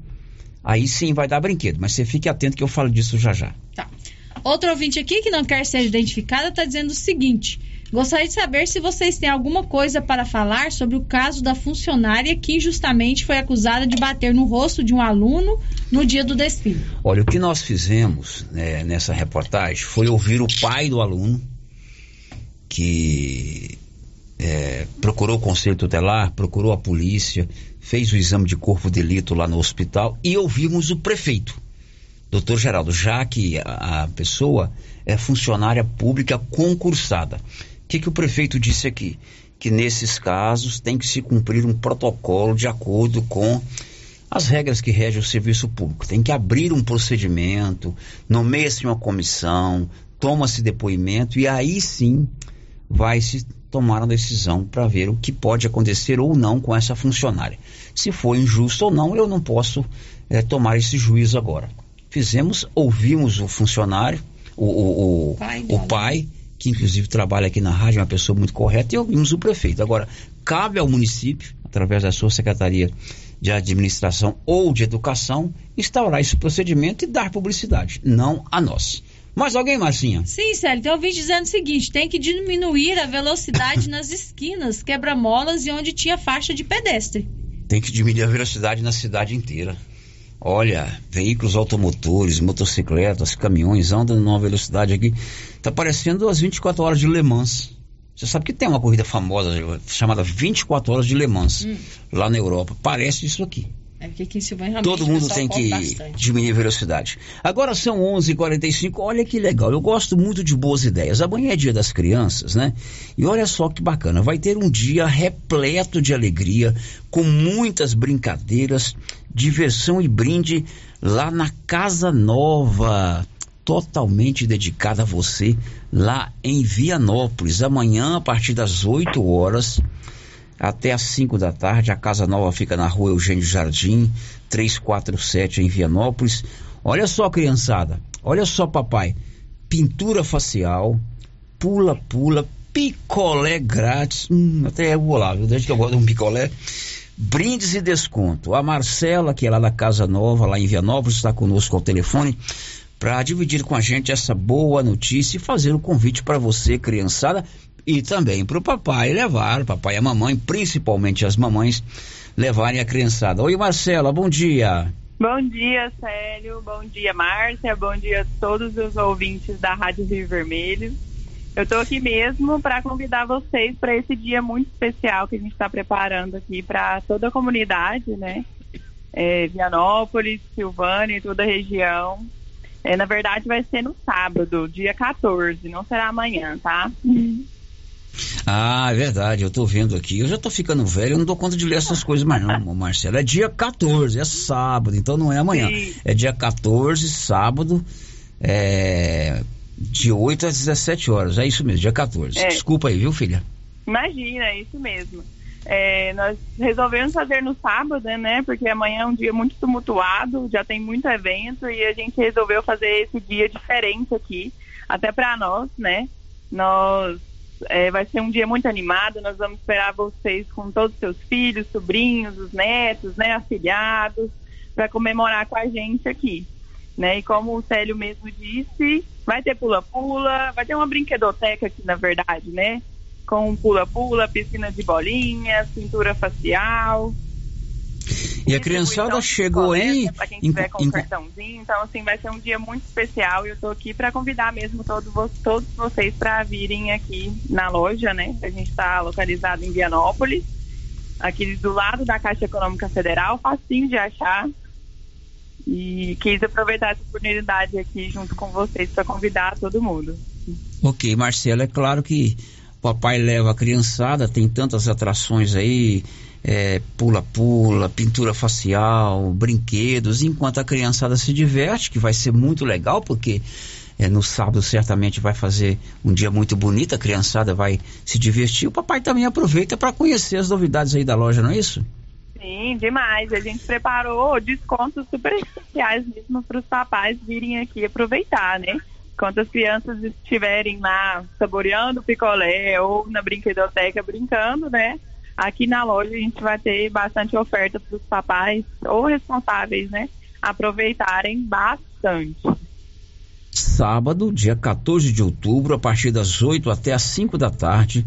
Aí sim vai dar brinquedo, mas você fique atento que eu falo disso já já.
Tá. Outro ouvinte aqui que não quer ser identificada está dizendo o seguinte: Gostaria de saber se vocês têm alguma coisa para falar sobre o caso da funcionária que injustamente foi acusada de bater no rosto de um aluno no dia do desfile.
Olha, o que nós fizemos né, nessa reportagem foi ouvir o pai do aluno, que é, procurou o conselho tutelar, procurou a polícia, fez o exame de corpo de delito lá no hospital e ouvimos o prefeito, doutor Geraldo, já que a, a pessoa é funcionária pública concursada. O que, que o prefeito disse aqui? Que nesses casos tem que se cumprir um protocolo de acordo com as regras que regem o serviço público. Tem que abrir um procedimento, nomeia-se uma comissão, toma-se depoimento e aí sim vai se tomar uma decisão para ver o que pode acontecer ou não com essa funcionária. Se for injusto ou não, eu não posso é, tomar esse juízo agora. Fizemos, ouvimos o funcionário, o, o, o,
pai,
o pai que inclusive trabalha aqui na rádio, é uma pessoa muito correta, e ouvimos o prefeito. Agora, cabe ao município, através da sua secretaria de administração ou de educação, instaurar esse procedimento e dar publicidade, não a nós. Mais alguém, Marcinha?
Sim, Célio, tem ouvinte dizendo o seguinte: tem que diminuir a velocidade nas esquinas, quebra-molas e onde tinha faixa de pedestre.
Tem que diminuir a velocidade na cidade inteira. Olha, veículos automotores, motocicletas, caminhões andam numa velocidade aqui. Tá parecendo as 24 horas de Le Mans. Você sabe que tem uma corrida famosa chamada 24 horas de Le Mans,
Hum.
lá na Europa. Parece isso aqui.
É aqui em Silvânia realmente
Todo mundo
pessoal
tem que
bastante.
diminuir a velocidade. Agora são 11h45. Olha que legal. Eu gosto muito de boas ideias. Amanhã é dia das crianças, né? E olha só que bacana. Vai ter um dia repleto de alegria, com muitas brincadeiras, diversão e brinde lá na Casa Nova. Totalmente dedicada a você, lá em Vianópolis. Amanhã, a partir das 8 horas até às 5 da tarde. A Casa Nova fica na rua Eugênio Jardim, 347 em Vianópolis. Olha só, criançada. Olha só, papai. Pintura facial, pula-pula, picolé grátis. Hum, até eu vou lá? Desde que eu gosto de um picolé. Brindes e desconto. A Marcela, que é lá da Casa Nova, lá em Vianópolis, está conosco ao telefone para dividir com a gente essa boa notícia e fazer o convite para você, criançada, e também para o papai levar, o papai e a mamãe, principalmente as mamães, levarem a criançada. Oi, Marcela, bom dia.
Bom dia, Célio. Bom dia, Márcia. Bom dia a todos os ouvintes da Rádio Rio Vermelho. Eu estou aqui mesmo para convidar vocês para esse dia muito especial que a gente está preparando aqui para toda a comunidade, né? É, Vianópolis, Silvânia e toda a região. É, na verdade, vai ser no sábado, dia 14, não será amanhã, tá?
Ah, é verdade, eu tô vendo aqui. Eu já tô ficando velho, eu não dou conta de ler essas coisas mais não, Marcelo. É dia 14, é sábado, então não é amanhã.
Sim.
É dia 14, sábado, é, de 8 às 17 horas. É isso mesmo, dia 14.
É.
Desculpa aí, viu, filha?
Imagina, é isso mesmo. É, nós resolvemos fazer no sábado, né? Porque amanhã é um dia muito tumultuado, já tem muito evento e a gente resolveu fazer esse dia diferente aqui, até para nós, né? Nós é, vai ser um dia muito animado. Nós vamos esperar vocês com todos os seus filhos, sobrinhos, os netos, né? Afilhados, para comemorar com a gente aqui. Né? E como o Célio mesmo disse, vai ter pula-pula, vai ter uma brinquedoteca aqui, na verdade, né? Com pula-pula, piscina de bolinhas, pintura facial.
E a criançada chegou em.
Com um cartãozinho. Então, assim, vai ser um dia muito especial. E eu tô aqui para convidar mesmo todo todos vocês para virem aqui na loja, né? A gente está localizado em Vianópolis, aqui do lado da Caixa Econômica Federal, facinho de achar. E quis aproveitar essa oportunidade aqui junto com vocês para convidar todo mundo.
Ok, Marcelo, é claro que o papai leva a criançada, tem tantas atrações aí, é, pula-pula, pintura facial, brinquedos, enquanto a criançada se diverte, que vai ser muito legal, porque é, no sábado certamente vai fazer um dia muito bonito, a criançada vai se divertir, o papai também aproveita para conhecer as novidades aí da loja, não é isso?
Sim, demais. A gente preparou descontos super especiais mesmo para os papais virem aqui aproveitar, né? Enquanto as crianças estiverem lá saboreando o picolé ou na brinquedoteca brincando, né? Aqui na loja a gente vai ter bastante oferta para os papais ou responsáveis, né? Aproveitarem bastante.
sábado, dia 14 de outubro, a partir das 8 até as 5 da tarde,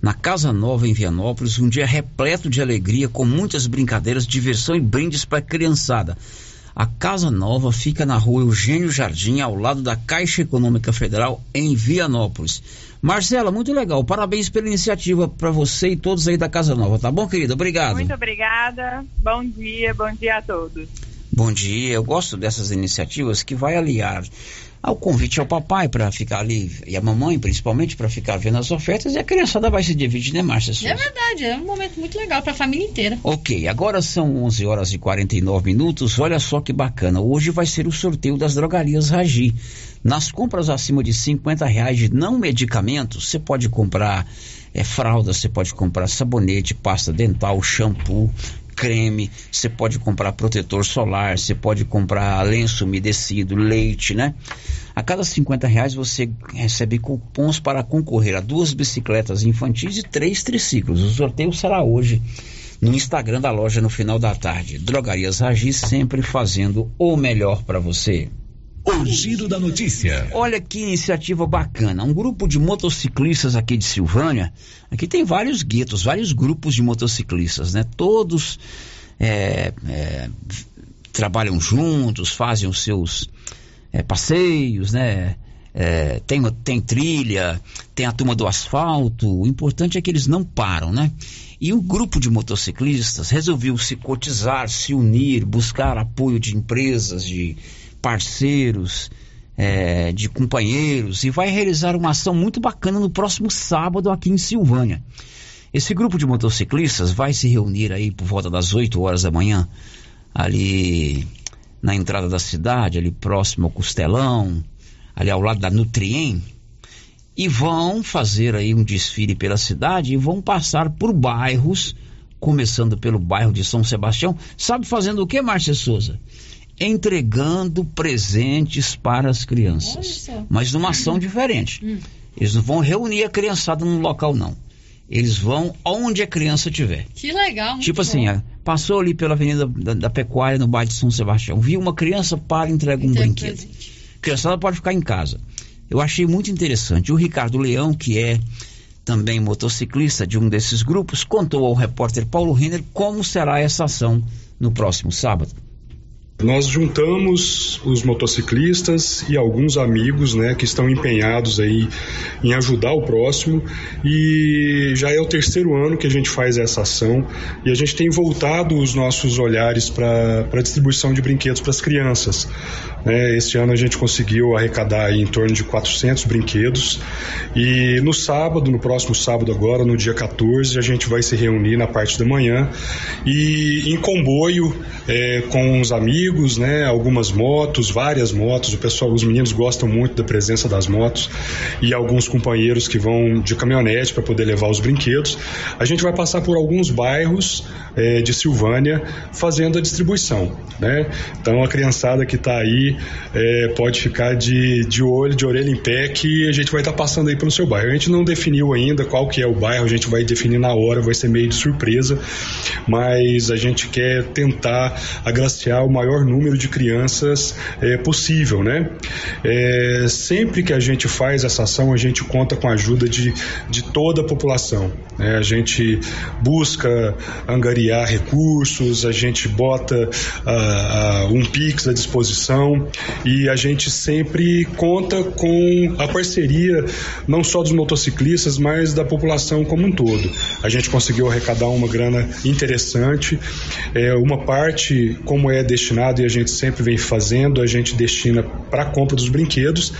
na Casa Nova em Vianópolis, um dia repleto de alegria, com muitas brincadeiras, diversão e brindes para a criançada. A Casa Nova fica na rua Eugênio Jardim, ao lado da Caixa Econômica Federal, em Vianópolis. Marcela, muito legal. Parabéns pela iniciativa para você e todos aí da Casa Nova, tá bom, querida? Obrigado.
Muito obrigada. Bom dia, bom dia a todos.
Bom dia, eu gosto dessas iniciativas que vai aliar ao convite ao papai para ficar ali, e a mamãe principalmente, para ficar vendo as ofertas, e a criançada vai se dividir, né, Márcia?
É verdade, é um momento muito legal para a família inteira.
Ok, agora são 11 horas e 49 minutos. Olha só que bacana. Hoje vai ser o sorteio das drogarias Ragi. Nas compras acima de 50 reais de não medicamentos, você pode comprar é, fralda, você pode comprar sabonete, pasta dental, shampoo, creme, você pode comprar protetor solar, você pode comprar lenço umedecido, leite, né? A cada 50 reais você recebe cupons para concorrer a duas bicicletas infantis e três triciclos. O sorteio será hoje no Instagram da loja no final da tarde. Drogarias Ragi sempre fazendo o melhor para você.
O giro da notícia.
Olha que iniciativa bacana. Um grupo de motociclistas aqui de Silvânia. Aqui tem vários guetos, vários grupos de motociclistas, né? Todos é, é, trabalham juntos, fazem os seus é, passeios, né? É, tem, tem trilha, tem a turma do asfalto. O importante é que eles não param, né? E o grupo de motociclistas resolveu se cotizar, se unir, buscar apoio de empresas, de parceiros, é, de companheiros e vai realizar uma ação muito bacana no próximo sábado aqui em Silvânia. Esse grupo de motociclistas vai se reunir aí por volta das 8 horas da manhã, ali na entrada da cidade, ali próximo ao Costelão, ali ao lado da Nutriem, e vão fazer aí um desfile pela cidade e vão passar por bairros, começando pelo bairro de São Sebastião. Sabe fazendo o que, Márcia Souza? Entregando presentes para as crianças, mas numa ação diferente.
Hum.
Eles não vão reunir a criançada num local, não. Eles vão onde a criança estiver.
Que legal,
Tipo assim,
bom.
ó, passou ali pela Avenida da, da Pecuária, no bairro de São Sebastião, viu uma criança, para e entrega um
Entrega
brinquedo. A criançada pode ficar em casa. Eu achei muito interessante. O Ricardo Leão, que é também motociclista de um desses grupos, contou ao repórter Paulo Renner como será essa ação no próximo sábado.
Nós juntamos os motociclistas e alguns amigos, né, que estão empenhados aí em ajudar o próximo e já é o terceiro ano que a gente faz essa ação e a gente tem voltado os nossos olhares para a distribuição de brinquedos para as crianças. Né? Este ano a gente conseguiu arrecadar em torno de 400 brinquedos e no sábado, no próximo sábado agora, no dia 14, a gente vai se reunir na parte da manhã e em comboio é, com os amigos amigos, né? Algumas motos, várias motos. O pessoal, os meninos gostam muito da presença das motos e alguns companheiros que vão de caminhonete para poder levar os brinquedos. A gente vai passar por alguns bairros eh, de Silvânia fazendo a distribuição, né? Então a criançada que está aí eh, pode ficar de, de olho, de orelha em pé que a gente vai estar tá passando aí pelo seu bairro. A gente não definiu ainda qual que é o bairro, a gente vai definir na hora, vai ser meio de surpresa, mas a gente quer tentar agraciar o maior número de crianças é, possível, né? É, sempre que a gente faz essa ação, a gente conta com a ajuda de, de toda a população. Né? A gente busca angariar recursos, a gente bota uh, um Pix à disposição e a gente sempre conta com a parceria não só dos motociclistas, mas da população como um todo. A gente conseguiu arrecadar uma grana interessante, é, uma parte, como é destinado e a gente sempre vem fazendo, a gente destina para a compra dos brinquedos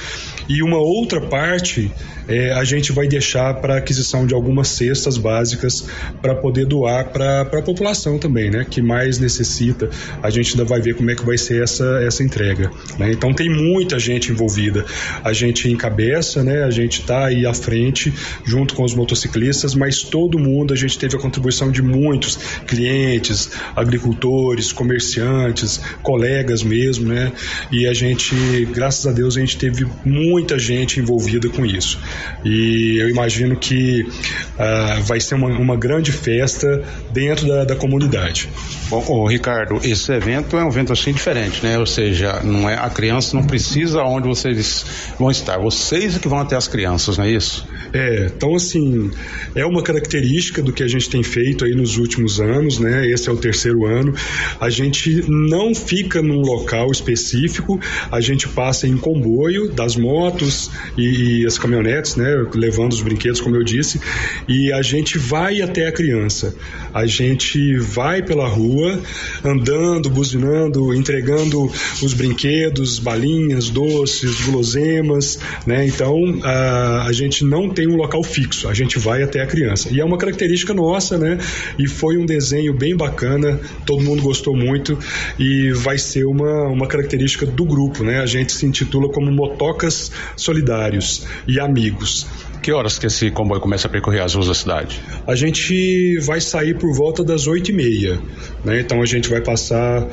e uma outra parte é, a gente vai deixar para aquisição de algumas cestas básicas para poder doar para a população também, né? Que mais necessita. A gente ainda vai ver como é que vai ser essa, essa entrega. Né? Então tem muita gente envolvida. A gente encabeça, né? A gente está aí à frente junto com os motociclistas, mas todo mundo a gente teve a contribuição de muitos clientes, agricultores, comerciantes, colegas mesmo, né? E a gente, graças a Deus, a gente teve muita gente envolvida com isso. E eu imagino que uh, vai ser uma, uma, grande festa dentro da, da comunidade.
Bom, ô, Ricardo, esse evento é um evento assim diferente, né? Ou seja, não é a criança não precisa onde vocês vão estar, vocês é que vão até as crianças, não é isso?
É, então assim, é uma característica do que a gente tem feito aí nos últimos anos, né? Esse é o terceiro ano. A gente não fica num local específico, a gente passa em comboio das motos e, e as caminhonetes, né? Levando os brinquedos, como eu disse, e a gente vai até a criança. A gente vai pela rua, andando, buzinando, entregando os brinquedos, balinhas, doces, guloseimas, né? Então a, a gente não tem um local fixo, a gente vai até a criança. E é uma característica nossa, né? E foi um desenho bem bacana, todo mundo gostou muito e vai ser uma, uma característica do grupo, né? A gente se intitula como Motocas Solidários e Amigos.
Que horas que esse comboio começa a percorrer as ruas da cidade?
A gente vai sair por volta das oito e meia, né? Então a gente vai passar,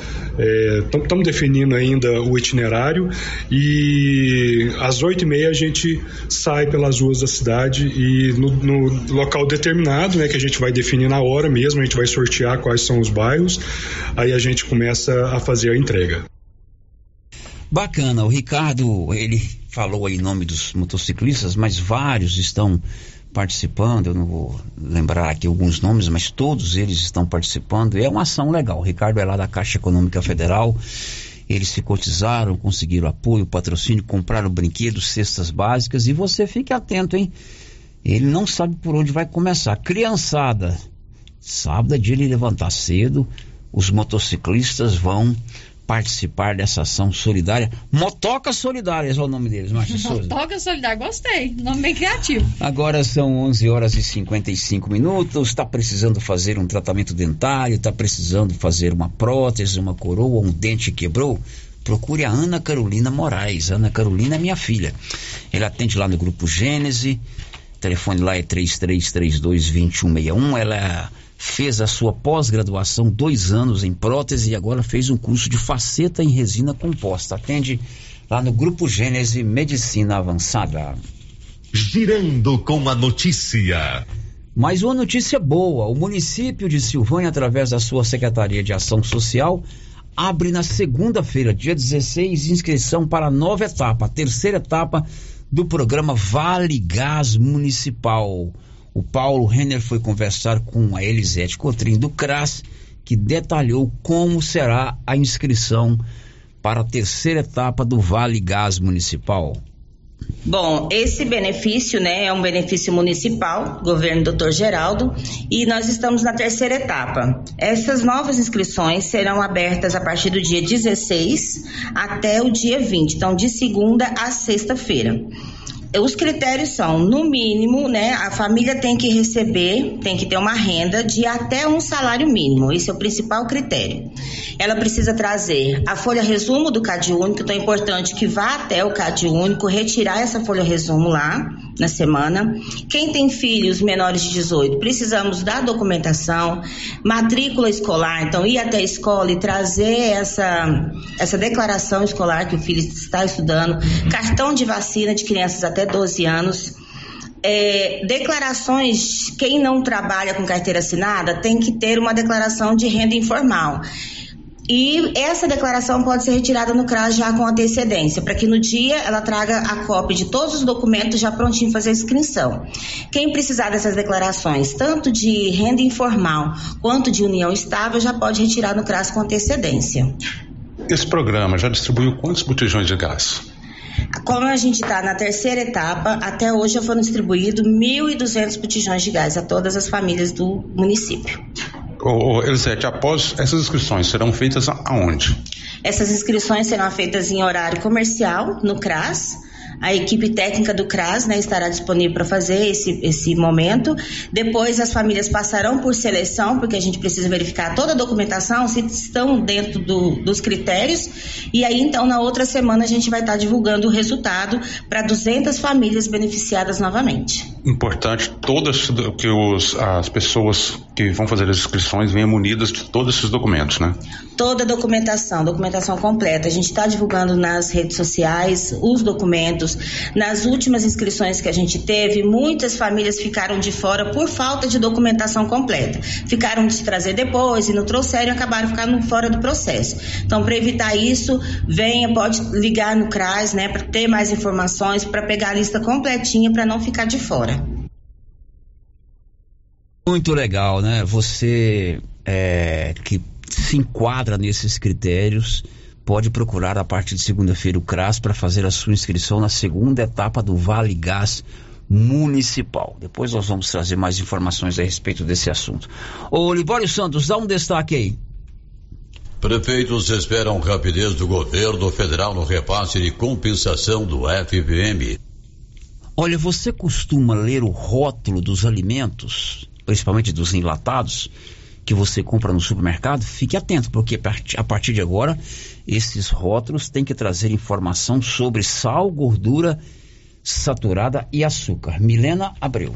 estamos é, definindo ainda o itinerário e às oito e meia a gente sai pelas ruas da cidade e no, no local determinado, né? Que a gente vai definir na hora mesmo, a gente vai sortear quais são os bairros, aí a gente começa a fazer a entrega.
Bacana, o Ricardo, ele falou em nome dos motociclistas, mas vários estão participando, eu não vou lembrar aqui alguns nomes, mas todos eles estão participando. É uma ação legal. O Ricardo é lá da Caixa Econômica Federal. Eles se cotizaram, conseguiram apoio, patrocínio, compraram brinquedos, cestas básicas e você fique atento, hein? Ele não sabe por onde vai começar. Criançada, sábado é dia de levantar cedo, os motociclistas vão participar dessa ação solidária. Motoca Solidária é o nome deles, Márcia Souza.
Motoca Solidária, gostei. Nome bem criativo.
Agora são 11 horas e 55 minutos. Está precisando fazer um tratamento dentário, está precisando fazer uma prótese, uma coroa, um dente quebrou? Procure a Ana Carolina Moraes. Ana Carolina é minha filha. Ela atende lá no grupo Gênese. O telefone lá é 3332-2161. Ela é fez a sua pós-graduação, dois anos em prótese e agora fez um curso de faceta em resina composta. Atende lá no Grupo Gênese Medicina Avançada.
Girando com a notícia.
Mais uma notícia boa: o município de Silvânia, através da sua Secretaria de Ação Social, abre na segunda-feira, dia 16, inscrição para a nova etapa, a terceira etapa do programa Vale Gás Municipal. O Paulo Renner foi conversar com a Elisete Cotrim do CRAS, que detalhou como será a inscrição para a terceira etapa do Vale Gás Municipal.
Bom, esse benefício, né, é um benefício municipal, governo Dr. Geraldo, e nós estamos na terceira etapa. Essas novas inscrições serão abertas a partir do dia 16 até o dia 20, então de segunda a sexta-feira os critérios são, no mínimo, né, a família tem que receber, tem que ter uma renda de até um salário mínimo. Esse é o principal critério. Ela precisa trazer a folha resumo do CAD único, então é importante que vá até o CAD único, retirar essa folha resumo lá na semana. Quem tem filhos menores de 18, precisamos da documentação, matrícula escolar, então ir até a escola e trazer essa, essa declaração escolar que o filho está estudando, cartão de vacina de crianças até 12 anos. É, declarações, quem não trabalha com carteira assinada tem que ter uma declaração de renda informal. E essa declaração pode ser retirada no CRAS já com antecedência, para que no dia ela traga a cópia de todos os documentos já prontinho fazer a inscrição. Quem precisar dessas declarações, tanto de renda informal quanto de união estável, já pode retirar no CRAS com antecedência.
Esse programa já distribuiu quantos botijões de gás?
Como a gente está na terceira etapa, até hoje já foram distribuídos 1.200 botijões de gás a todas as famílias do município.
Ô, Elisete, após essas inscrições serão feitas aonde?
Essas inscrições serão feitas em horário comercial, no CRAS, a equipe técnica do CRAS né, estará disponível para fazer esse, esse momento. Depois as famílias passarão por seleção, porque a gente precisa verificar toda a documentação, se estão dentro do, dos critérios. E aí, então, na outra semana, a gente vai estar divulgando o resultado para 200 famílias beneficiadas novamente.
Importante todas que os, as pessoas que vão fazer as inscrições venham munidas de todos esses documentos, né?
Toda a documentação, documentação completa. A gente está divulgando nas redes sociais os documentos. Nas últimas inscrições que a gente teve, muitas famílias ficaram de fora por falta de documentação completa. Ficaram de trazer depois e não trouxeram e acabaram ficando fora do processo. Então, para evitar isso, venha, pode ligar no CRAS, né, para ter mais informações, para pegar a lista completinha, para não ficar de fora.
Muito legal, né? Você é, que se enquadra nesses critérios pode procurar a partir de segunda-feira o CRAS para fazer a sua inscrição na segunda etapa do Vale Gás Municipal. Depois nós vamos trazer mais informações a respeito desse assunto. Ô Libório Santos, dá um destaque aí.
Prefeitos esperam rapidez do governo federal no repasse de compensação do FBM.
Olha, você costuma ler o rótulo dos alimentos? Principalmente dos enlatados, que você compra no supermercado, fique atento, porque a partir de agora esses rótulos têm que trazer informação sobre sal, gordura, saturada e açúcar. Milena Abreu.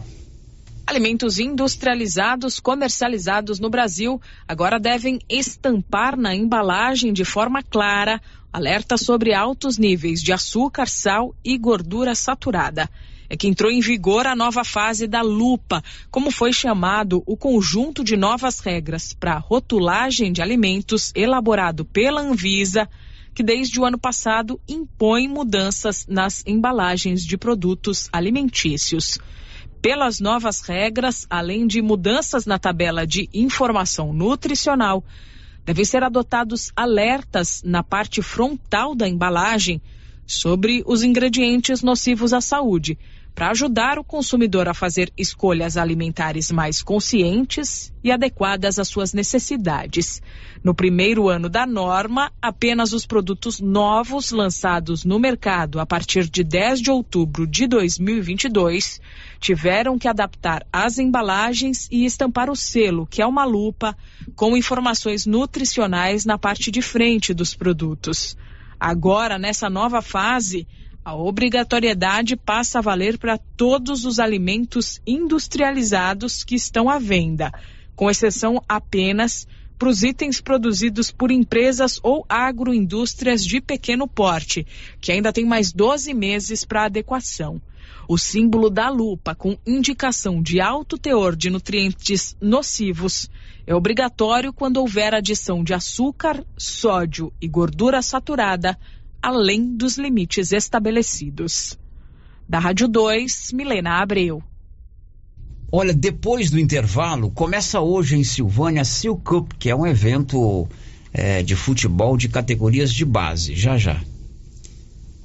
Alimentos industrializados comercializados no Brasil agora devem estampar na embalagem de forma clara alerta sobre altos níveis de açúcar, sal e gordura saturada. É que entrou em vigor a nova fase da lupa, como foi chamado o conjunto de novas regras para rotulagem de alimentos elaborado pela Anvisa, que desde o ano passado impõe mudanças nas embalagens de produtos alimentícios. Pelas novas regras, além de mudanças na tabela de informação nutricional, devem ser adotados alertas na parte frontal da embalagem sobre os ingredientes nocivos à saúde, para ajudar o consumidor a fazer escolhas alimentares mais conscientes e adequadas às suas necessidades. No primeiro ano da norma, apenas os produtos novos lançados no mercado a partir de 10 de outubro de 2022 tiveram que adaptar as embalagens e estampar o selo, que é uma lupa, com informações nutricionais na parte de frente dos produtos. Agora, nessa nova fase, a obrigatoriedade passa a valer para todos os alimentos industrializados que estão à venda, com exceção apenas para os itens produzidos por empresas ou agroindústrias de pequeno porte, que ainda tem mais 12 meses para adequação. O símbolo da lupa, com indicação de alto teor de nutrientes nocivos, é obrigatório quando houver adição de açúcar, sódio e gordura saturada além dos limites estabelecidos. Da Rádio 2, Milena Abreu.
Olha, depois do intervalo, começa hoje em Silvânia a Sil Cup, que é um evento é, de futebol de categorias de base. Já já.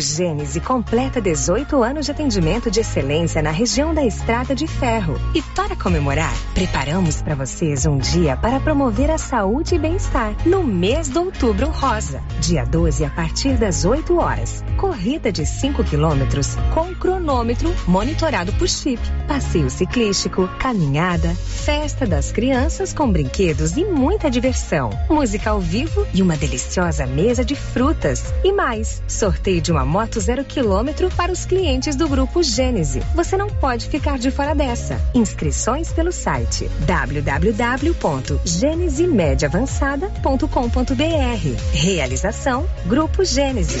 Gênese completa 18 anos de atendimento de excelência na região da Estrada de Ferro. E para comemorar, preparamos para vocês um dia para promover a saúde e bem-estar no mês de Outubro Rosa, dia 12 a partir das 8 horas. Corrida de 5 quilômetros com cronômetro monitorado por chip, passeio ciclístico, caminhada, festa das crianças com brinquedos e muita diversão, música ao vivo e uma deliciosa mesa de frutas. E mais, sorteio de uma moto zero quilômetro para os clientes do Grupo Gênese. Você não pode ficar de fora dessa. Inscrições pelo site www.genesimediaavançada.com.br. Realização Grupo Gênese.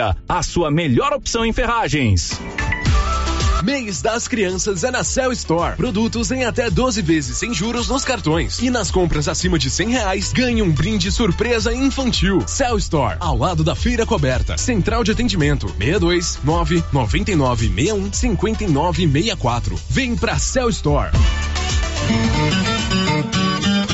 a sua melhor opção em ferragens.
Mês das Crianças é na Cell Store. Produtos em até 12 vezes sem juros nos cartões. E nas compras acima de 100 reais, ganhe um brinde surpresa infantil. Cell Store, ao lado da feira coberta. Central de atendimento, 62 9 99 61 59 64. Vem pra Cell Store.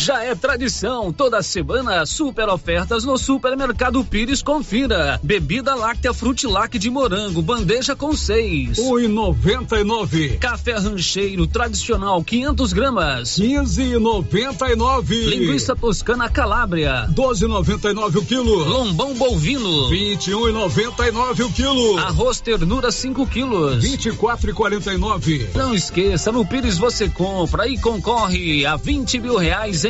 Já é tradição, toda semana super ofertas no Supermercado Pires Confira. Bebida láctea Frutilac de morango, bandeja com seis.
Um e noventa e nove.
Café rancheiro tradicional, 500 gramas.
Quinze e noventa e nove.
Linguiça toscana Calábria.
Doze e noventa e nove o quilo.
Lombão bovino.
Vinte e um e noventa e nove o quilo.
Arroz ternura 5 quilos.
Vinte e quatro e quarenta e nove.
Não esqueça, no Pires você compra e concorre a 20 mil reais em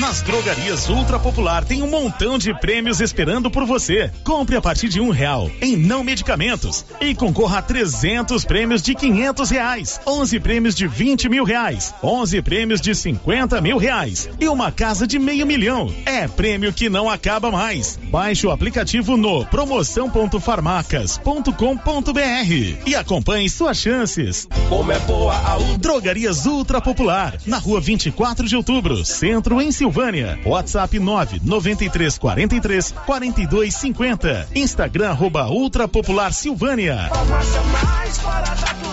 Nas drogarias Ultra Popular tem um montão de prêmios esperando por você. Compre a partir de um real em não medicamentos e concorra a 300 prêmios de 500 reais, 11 prêmios de 20 mil reais, 11 prêmios de 50 mil reais e uma casa de meio milhão. É prêmio que não acaba mais. Baixe o aplicativo no promoção.farmacas.com.br e acompanhe suas chances. Como é boa a Drogarias Ultra Popular, na rua 24 de outubro, centro em Silvânia. WhatsApp 993 43 42 50. Instagram arroba Ultra Popular Silvânia.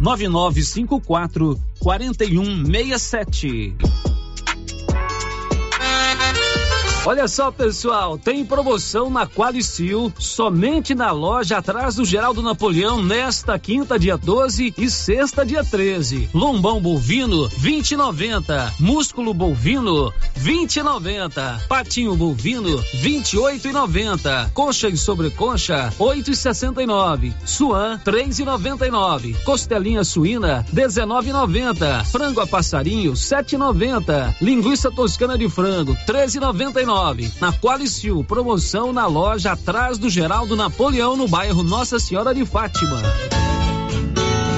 99954 4167. Olha só, pessoal, tem promoção na Qualicil, somente na loja atrás do Geraldo Napoleão, nesta quinta, dia 12 e sexta, dia 13. Lombão bovino, 20,90. Músculo bovino, 20,90. Patinho bovino, 28,90. Coxa e sobrecoxa, 8,69. Suan, 3,99. Costelinha suína, 19,90. Frango a passarinho, 7,90. Linguiça toscana de frango, 13,99. Na Qualicil, promoção na loja atrás do Geraldo Napoleão, no bairro Nossa Senhora de Fátima.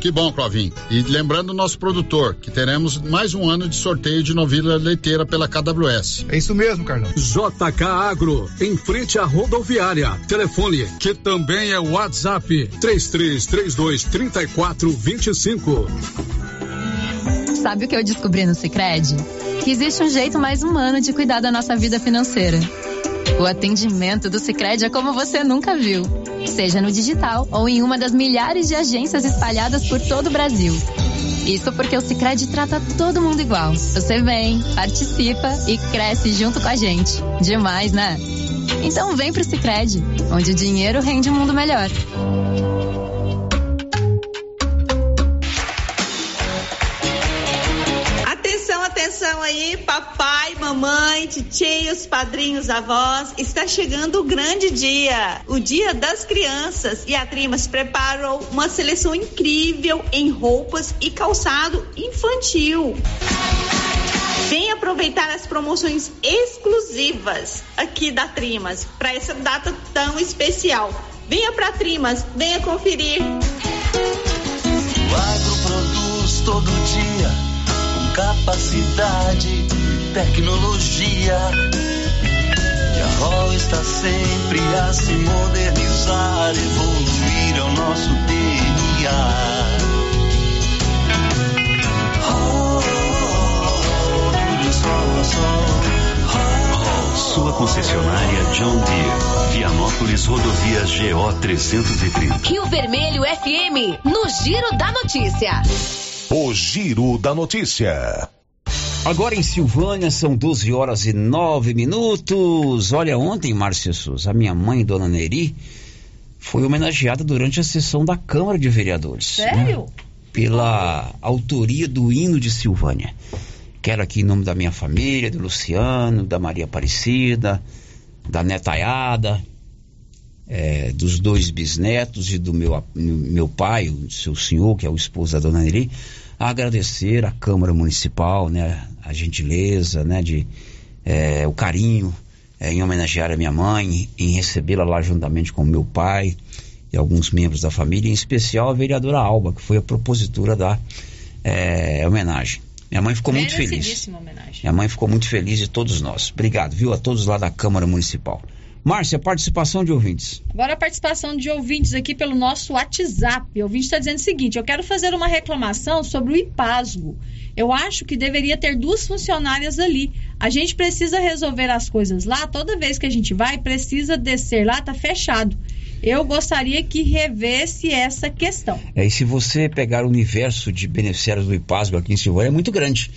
Que bom, Clovin. E lembrando o nosso produtor que teremos mais um ano de sorteio de novilha leiteira pela KWS.
É isso mesmo, Carlão.
JK Agro, em frente à rodoviária. Telefone, que também é WhatsApp, 3332 3425.
Sabe o que eu descobri no Sicredi? Que existe um jeito mais humano de cuidar da nossa vida financeira. O atendimento do Sicredi é como você nunca viu, seja no digital ou em uma das milhares de agências espalhadas por todo o Brasil. Isso porque o Sicredi trata todo mundo igual. Você vem, participa e cresce junto com a gente. Demais, né? Então vem pro Sicredi, onde o dinheiro rende um mundo melhor.
Atenção, aí, papai, mamãe, titios, padrinhos, avós. Está chegando o grande dia, o Dia das Crianças. E a Trimas preparou uma seleção incrível em roupas e calçado infantil. Vem aproveitar as promoções exclusivas aqui da Trimas para essa data tão especial. Venha para Trimas, venha conferir.
O agro produz todo dia capacidade tecnologia. E a escola está sempre a se modernizar, evoluir é o nosso DNA. Oh, sol, sol.
Sua concessionária John Deere. Vianópolis Rodovias GO 330.
Rio Vermelho FM, no Giro da Notícia.
O Giro da Notícia.
Agora em Silvânia são 12 horas e 9 minutos. Olha, ontem, Márcia Souza, a minha mãe, Dona Neri, foi homenageada durante a sessão da Câmara de Vereadores. né?
Sério?
Pela autoria do hino de Silvânia. Quero aqui em nome da minha família, do Luciano, da Maria Aparecida, da netaiada, é, dos dois bisnetos e do meu, meu pai, o seu senhor, que é o esposo da Dona Neri, agradecer à Câmara Municipal, né, a gentileza, né, de é, o carinho é, em homenagear a minha mãe, em recebê-la lá juntamente com o meu pai e alguns membros da família, em especial a vereadora Alba, que foi a propositura da é, homenagem. Minha mãe ficou muito feliz.
Homenagem.
Minha mãe ficou muito feliz e todos nós. Obrigado, viu, a todos lá da Câmara Municipal. Márcia, participação de ouvintes.
Agora a participação de ouvintes aqui pelo nosso WhatsApp. O ouvinte está dizendo o seguinte: eu quero fazer uma reclamação sobre o IPASGO. Eu acho que deveria ter duas funcionárias ali. A gente precisa resolver as coisas lá. Toda vez que a gente vai, precisa descer lá, tá fechado. Eu gostaria que revesse essa questão.
É, e se você pegar o universo de beneficiários do IPASGO aqui em Silvânia, é muito grande.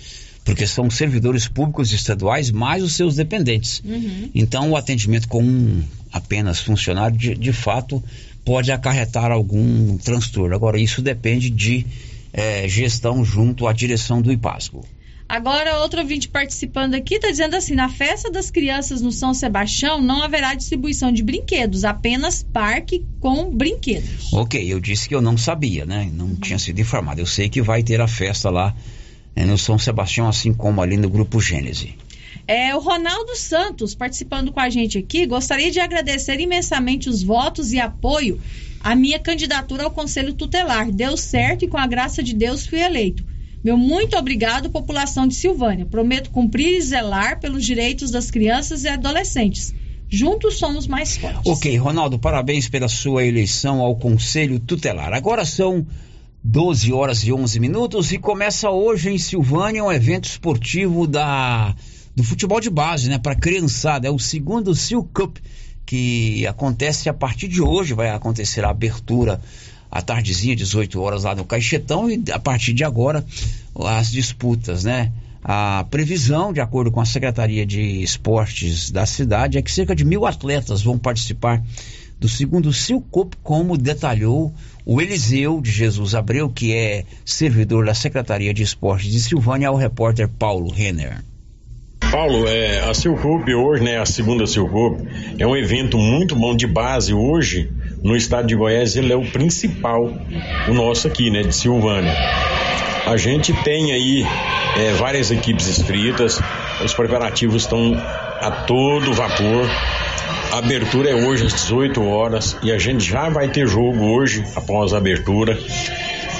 Porque são servidores públicos estaduais mais os seus dependentes.
Uhum.
Então, o atendimento com um apenas funcionário, de, de fato, pode acarretar algum transtorno. Agora, isso depende de eh, gestão junto à direção do IPASGO.
Agora, outro ouvinte participando aqui está dizendo assim: na festa das crianças no São Sebastião não haverá distribuição de brinquedos, apenas parque com brinquedos.
Ok, eu disse que eu não sabia, né? Não tinha sido informado. Eu sei que vai ter a festa lá eh, no São Sebastião, assim como ali no Grupo Gênese.
É, o Ronaldo Santos participando com a gente aqui. Gostaria de agradecer imensamente os votos e apoio à minha candidatura ao Conselho Tutelar. Deu certo e, com a graça de Deus, fui eleito. Meu muito obrigado, população de Silvânia. Prometo cumprir e zelar pelos direitos das crianças e adolescentes. Juntos somos mais fortes.
Ok, Ronaldo, parabéns pela sua eleição ao Conselho Tutelar. Agora são 12 horas e 11 minutos e começa hoje em Silvânia um evento esportivo da do futebol de base, né, para criançada. É o segundo Sil Cup que acontece a partir de hoje, vai acontecer a abertura à tardezinha, 18 horas lá no Caixetão e a partir de agora as disputas, né? A previsão, de acordo com a Secretaria de Esportes da cidade, é que cerca de mil atletas vão participar do segundo Silcop, como detalhou o Eliseu de Jesus Abreu, que é servidor da Secretaria de Esportes de Silvânia, ao repórter Paulo Renner.
Paulo, é, a Silcup hoje, né, a segunda Silcup, é um evento muito bom de base hoje no estado de Goiás, ele é o principal, o nosso aqui, né, de Silvânia. A gente tem aí é, várias equipes inscritas, os preparativos estão a todo vapor. A abertura é hoje às 18 horas e a gente já vai ter jogo hoje após a abertura,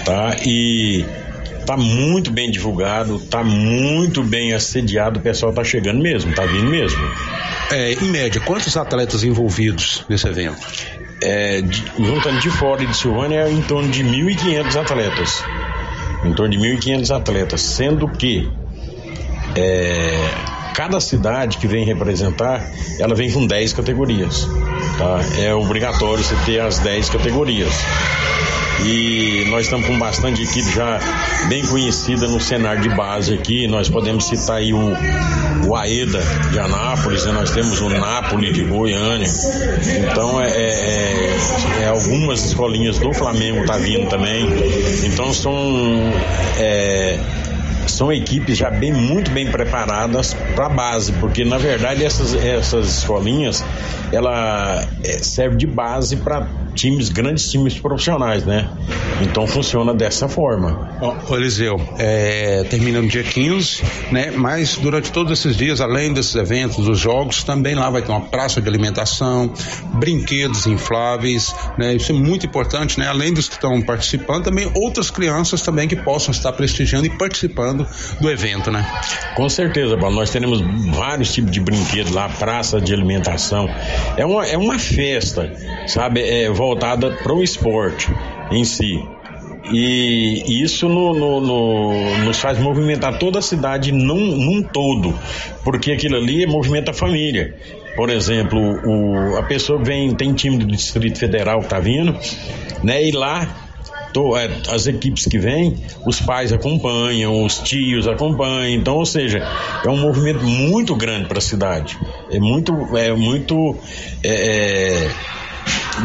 tá? E tá muito bem divulgado, tá muito bem assediado, o pessoal tá chegando mesmo, tá vindo mesmo.
É, em média, quantos atletas envolvidos nesse evento?
É, de, juntando de fora e de Silvânia, é em torno de 1.500 atletas. Em torno de 1.500 atletas, sendo que é, cada cidade que vem representar, ela vem com 10 categorias. Tá? É obrigatório você ter as 10 categorias. E nós estamos com bastante equipe já bem conhecida no cenário de base aqui. Nós podemos citar aí o, o Aeda de Anápolis, né? nós temos o Nápoles de Goiânia. Então é, é, é algumas escolinhas do Flamengo tá vindo também. Então são é, são equipes já bem muito bem preparadas para a base, porque na verdade essas, essas escolinhas ela é, serve de base para times, grandes times profissionais, né? Então funciona dessa forma.
Ó, Eliseu, é, termina no dia 15, né? Mas durante todos esses dias, além desses eventos, dos jogos, também lá vai ter uma praça de alimentação, brinquedos infláveis, né? Isso é muito importante, né? Além dos que estão participando, também outras crianças também que possam estar prestigiando e participando do evento, né?
Com certeza, Paulo. Nós teremos vários tipos de brinquedos lá, praça de alimentação. É uma, é uma festa, sabe? É voltada para o esporte em si. E isso no, no, no, nos faz movimentar toda a cidade num, num todo, porque aquilo ali movimenta a família. Por exemplo, o, a pessoa vem, tem time do Distrito Federal que tá vindo, né? E lá é, as equipes que vêm, os pais acompanham, os tios acompanham. Então, ou seja, é um movimento muito grande para a cidade. É muito, é muito é, é,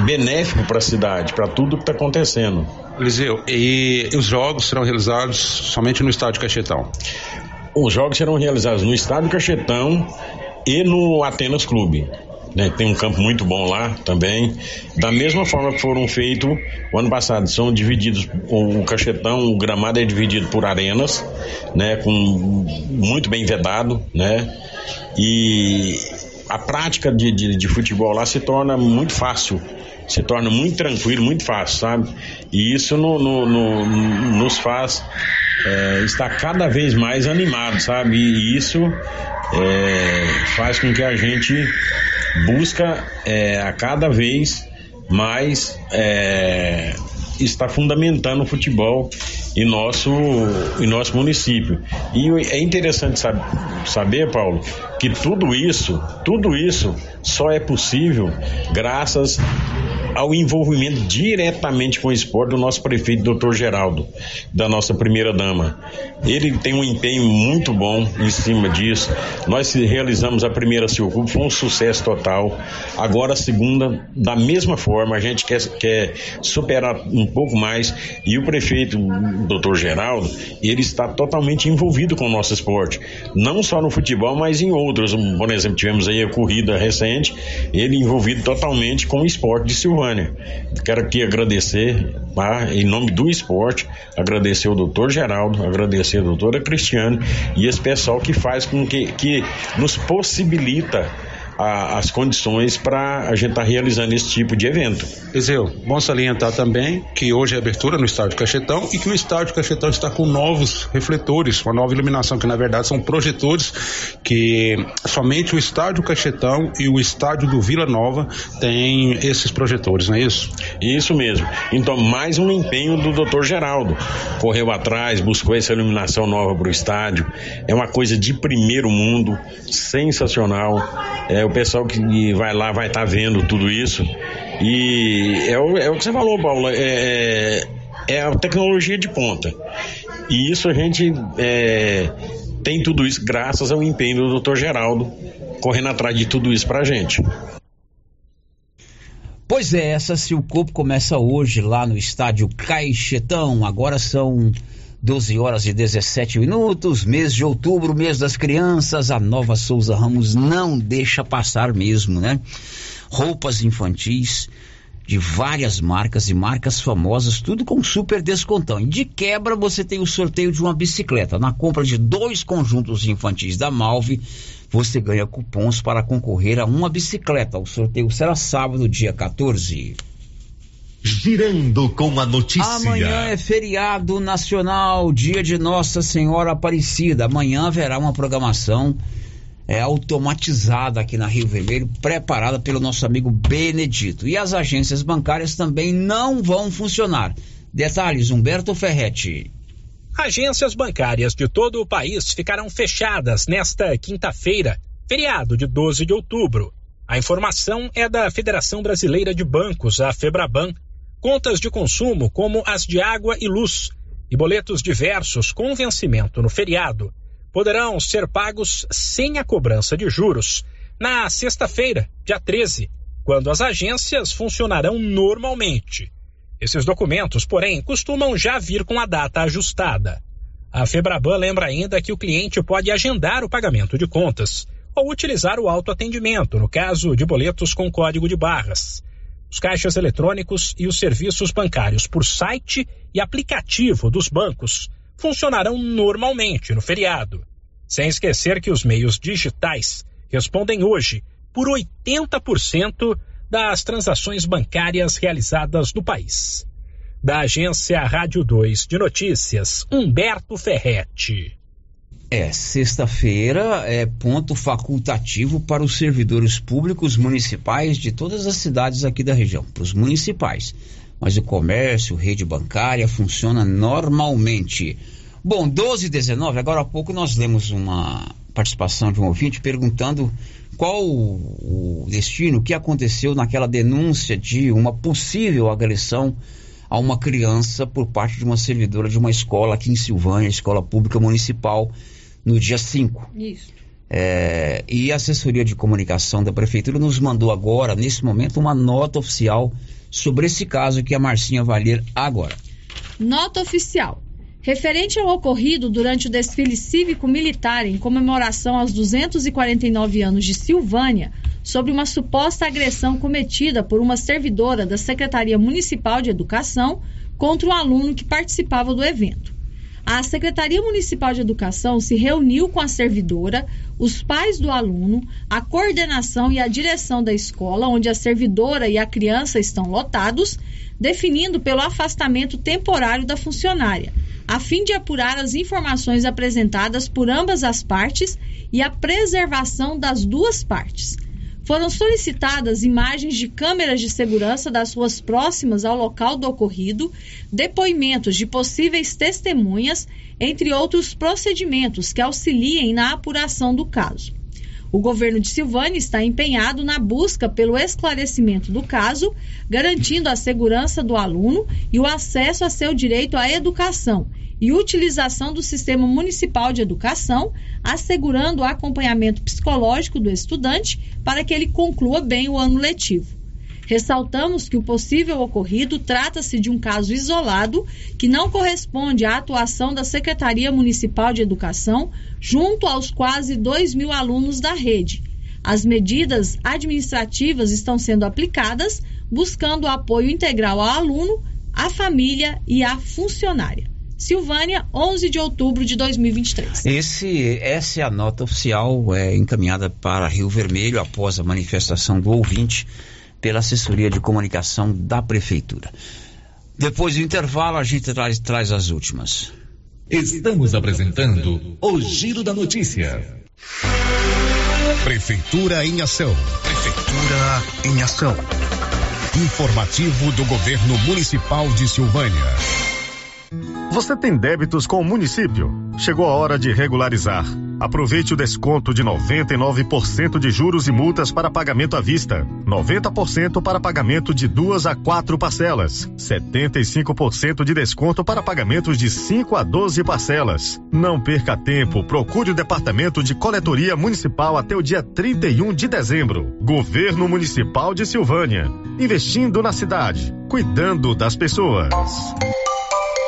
benéfico para a cidade, para tudo que está acontecendo.
Eliseu, e os jogos serão realizados somente no estádio Cachetão?
Os jogos serão realizados no Estádio Cachetão e no Atenas Clube. né? Tem um campo muito bom lá também. Da mesma forma que foram feitos o ano passado, são divididos o Cachetão, o gramado é dividido por arenas, né? Com muito bem vedado, né? E a prática de, de, de futebol lá se torna muito fácil, se torna muito tranquilo, muito fácil, sabe? E isso no- no- no- nos faz é, estar cada vez mais animado, sabe? E isso é, faz com que a gente busca é, a cada vez mais é, estar fundamentando o futebol em nosso, em nosso município. E é interessante sab- saber, Paulo, que tudo isso, tudo isso só é possível graças ao envolvimento diretamente com o esporte do nosso prefeito, doutor Geraldo, da nossa primeira dama. Ele tem um empenho muito bom em cima disso. Nós realizamos a primeira Silcup, foi um sucesso total. Agora a segunda, da mesma forma, a gente quer, quer superar um pouco mais. E o prefeito, doutor Geraldo, ele está totalmente envolvido com o nosso esporte. Não só no futebol, mas em outros. Por exemplo, tivemos aí a corrida recente, ele envolvido totalmente com o esporte de Silvânia. Quero aqui agradecer, tá? em nome do esporte, agradecer o doutor Geraldo, agradecer a doutora Cristiane e esse pessoal que faz com que, que nos possibilita a- as condições para a gente estar realizando esse tipo de evento.
Eliseu, bom salientar também que hoje é abertura no estádio Cachetão e que o estádio Cachetão está com novos refletores, uma nova iluminação, que na verdade são projetores que somente o estádio Cachetão e o estádio do Vila Nova têm esses projetores, não é isso?
Isso mesmo. Então, mais um empenho do Dr. Geraldo. Correu atrás, buscou essa iluminação nova para o estádio. É uma coisa de primeiro mundo, sensacional. É, o pessoal que vai lá vai estar vendo tudo isso. E é o, é o que você falou, Paulo. É, é, é a tecnologia de ponta. E isso a gente é, tem tudo isso graças ao empenho do Dr. Geraldo correndo atrás de tudo isso pra gente.
Pois é, essa Silcopo começa hoje lá no estádio Caixetão. Agora são 12 horas e 17 minutos, mês de outubro, mês das crianças. A nova Souza Ramos não deixa passar mesmo, né? Roupas infantis de várias marcas e marcas famosas, tudo com super descontão. E de quebra você tem o sorteio de uma bicicleta. Na compra de dois conjuntos infantis da Malve, você ganha cupons para concorrer a uma bicicleta. O sorteio será sábado, dia 14.
Girando com a notícia.
Amanhã é feriado nacional, dia de Nossa Senhora Aparecida. Amanhã haverá uma programação é, automatizada aqui na Rio Vermelho, preparada pelo nosso amigo Benedito. E as agências bancárias também não vão funcionar. Detalhes, Humberto Ferretti.
Agências bancárias de todo o país ficarão fechadas nesta quinta-feira, feriado de 12 de outubro. A informação é da Federação Brasileira de Bancos, a Febraban. Contas de consumo, como as de água e luz, e boletos diversos com vencimento no feriado, poderão ser pagos sem a cobrança de juros na sexta-feira, dia 13, quando as agências funcionarão normalmente. Esses documentos, porém, costumam já vir com a data ajustada. A Febraban lembra ainda que o cliente pode agendar o pagamento de contas ou utilizar o autoatendimento, no caso de boletos com código de barras. Os caixas eletrônicos e os serviços bancários por site e aplicativo dos bancos funcionarão normalmente no feriado. Sem esquecer que os meios digitais respondem hoje por 80% das transações bancárias realizadas no país. Da agência Rádio 2 de Notícias, Humberto Ferretti.
É, sexta-feira é ponto facultativo para os servidores públicos municipais de todas as cidades aqui da região, para os municipais. Mas o comércio, rede bancária funciona normalmente. Bom, 12 e 19, agora há pouco nós lemos uma participação de um ouvinte perguntando qual o destino, o que aconteceu naquela denúncia de uma possível agressão a uma criança por parte de uma servidora de uma escola aqui em Silvânia, escola pública municipal no dia 5.
Isso.
É, e a assessoria de comunicação da prefeitura nos mandou agora, nesse momento, uma nota oficial sobre esse caso que a Marcinha vai ler agora.
Nota oficial. Referente ao ocorrido durante o desfile cívico-militar em comemoração aos 249 anos de Silvânia, sobre uma suposta agressão cometida por uma servidora da Secretaria Municipal de Educação contra um aluno que participava do evento a Secretaria Municipal de Educação se reuniu com a servidora, os pais do aluno, a coordenação e a direção da escola, onde a servidora e a criança estão lotados, definindo pelo afastamento temporário da funcionária, a fim de apurar as informações apresentadas por ambas as partes e a preservação das duas partes foram solicitadas imagens de câmeras de segurança das ruas próximas ao local do ocorrido, depoimentos de possíveis testemunhas, entre outros procedimentos que auxiliem na apuração do caso. O governo de Silvânia está empenhado na busca pelo esclarecimento do caso, garantindo a segurança do aluno e o acesso a seu direito à educação e utilização do Sistema Municipal de Educação, assegurando o acompanhamento psicológico do estudante para que ele conclua bem o ano letivo. Ressaltamos que o possível ocorrido trata-se de um caso isolado que não corresponde à atuação da Secretaria Municipal de Educação junto aos quase 2 mil alunos da rede. As medidas administrativas estão sendo aplicadas buscando apoio integral ao aluno, à família e à funcionária. Silvânia, 11 de outubro de 2023.
Esse, essa é a nota oficial é, encaminhada para Rio Vermelho após a manifestação do ouvinte pela assessoria de comunicação da prefeitura. Depois do intervalo, a gente traz, traz as últimas.
Estamos apresentando o Giro da Notícia. Prefeitura em Ação. Prefeitura em Ação. Informativo do Governo Municipal de Silvânia.
Você tem débitos com o município? Chegou a hora de regularizar. Aproveite o desconto de 99% de juros e multas para pagamento à vista, 90% para pagamento de duas a quatro parcelas, 75% de desconto para pagamentos de 5 a 12 parcelas. Não perca tempo, procure o Departamento de Coletoria Municipal até o dia 31 de dezembro. Governo Municipal de Silvânia, investindo na cidade, cuidando das pessoas.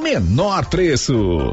menor preço.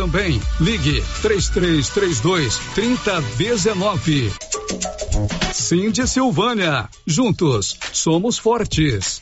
Ligue 3332 3019. Cindy Silvânia. Juntos somos fortes.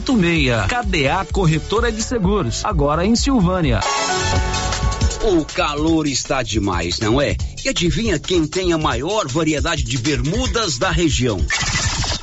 86. KDA Corretora de Seguros, agora em Silvânia.
O calor está demais, não é? E adivinha quem tem a maior variedade de bermudas da região?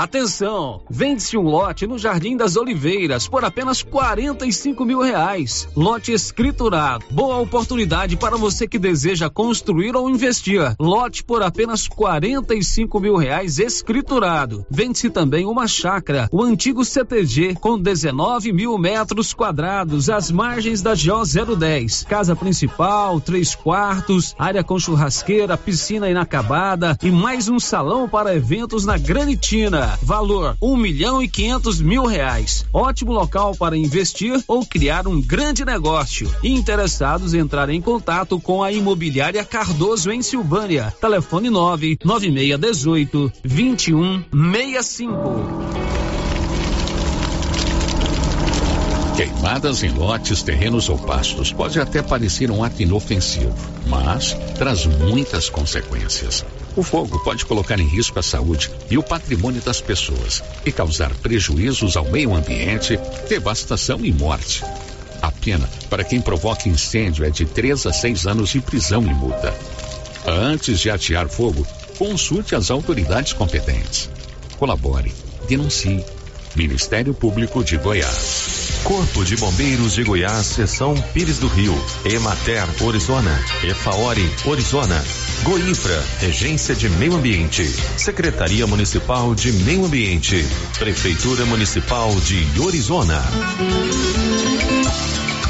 Atenção! Vende-se um lote no Jardim das Oliveiras por apenas 45 mil reais. Lote escriturado. Boa oportunidade para você que deseja construir ou investir. Lote por apenas 45 mil reais escriturado. Vende-se também uma chácara, o antigo CTG, com 19 mil metros quadrados, às margens da GO 010. Casa principal, três quartos, área com churrasqueira, piscina inacabada e mais um salão para eventos na Granitina. Valor um milhão e quinhentos mil reais. Ótimo local para investir ou criar um grande negócio. Interessados entrarem em contato com a imobiliária Cardoso em Silvânia. Telefone nove nove meia dezoito vinte um meia cinco.
Queimadas em lotes, terrenos ou pastos pode até parecer um ato inofensivo, mas traz muitas consequências. O fogo pode colocar em risco a saúde e o patrimônio das pessoas e causar prejuízos ao meio ambiente, devastação e morte. A pena para quem provoca incêndio é de 3 a 6 anos de prisão e multa. Antes de atear fogo, consulte as autoridades competentes. Colabore, denuncie. Ministério Público de Goiás.
Corpo de Bombeiros de Goiás, Seção Pires do Rio, Emater, Orizona, Efaori, Orizona, Goinfra, Regência de Meio Ambiente, Secretaria Municipal de Meio Ambiente, Prefeitura Municipal de Orizona.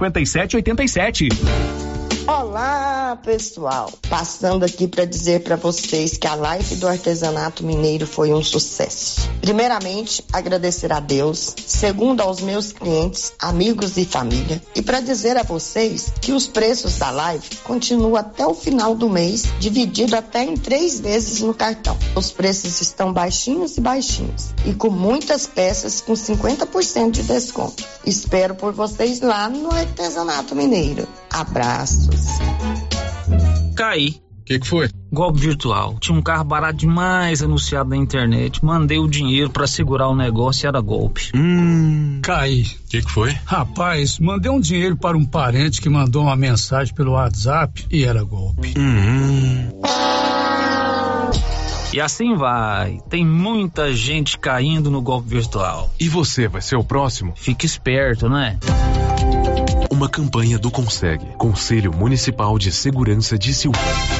57 87.
Olá, pessoal! Passando aqui para dizer para vocês que a live do artesanato mineiro foi um sucesso. Primeiramente, agradecer a Deus, segundo aos meus clientes, amigos e família, e para dizer a vocês que os preços da live continuam até o final do mês, dividido até em três vezes no cartão. Os preços estão baixinhos e baixinhos, e com muitas peças com 50% de desconto. Espero por vocês lá no artesanato mineiro. Abraços.
Caí.
O que, que foi?
Golpe virtual. Tinha um carro barato demais anunciado na internet. Mandei o dinheiro para segurar o negócio e era golpe.
Hum. Caí. O que, que foi? Rapaz, mandei um dinheiro para um parente que mandou uma mensagem pelo WhatsApp e era golpe.
Hum.
E assim vai. Tem muita gente caindo no golpe virtual.
E você vai ser o próximo?
Fique esperto, né?
Uma campanha do Consegue, Conselho Municipal de Segurança de Silvânia.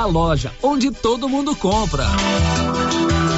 loja onde todo mundo compra.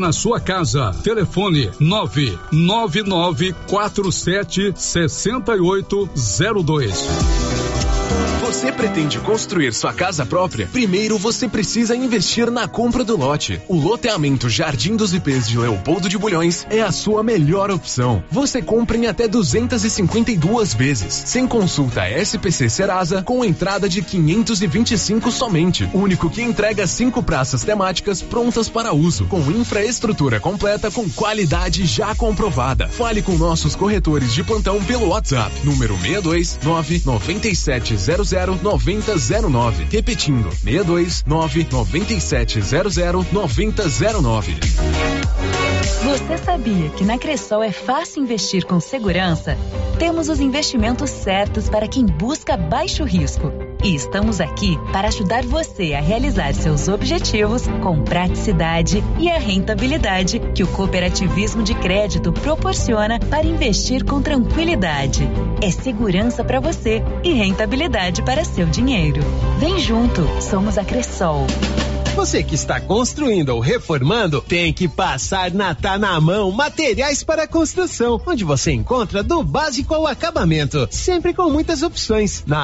na sua casa. Telefone 99947 6802.
Você pretende construir sua casa própria? Primeiro você precisa investir na compra do lote. O loteamento Jardim dos IPs de Leopoldo de Bulhões é a sua melhor opção. Você compra em até 252 vezes, sem consulta SPC Serasa, com entrada de 525 somente. Único que entrega cinco praças temáticas prontas para uso, com infraestrutura completa com qualidade já comprovada. Fale com nossos corretores de plantão pelo WhatsApp, número 629 9700 9009. Repetindo, 629 9700 9009.
Você sabia que na Cressol é fácil investir com segurança? Temos os investimentos certos para quem busca baixo risco. E estamos aqui para ajudar você a realizar seus objetivos com praticidade e a rentabilidade que o cooperativismo de crédito proporciona para investir com tranquilidade. É segurança para você e rentabilidade para seu dinheiro. Vem junto, somos a Cressol.
Você que está construindo ou reformando, tem que passar na Tá na Mão Materiais para Construção, onde você encontra do básico ao acabamento, sempre com muitas opções. Na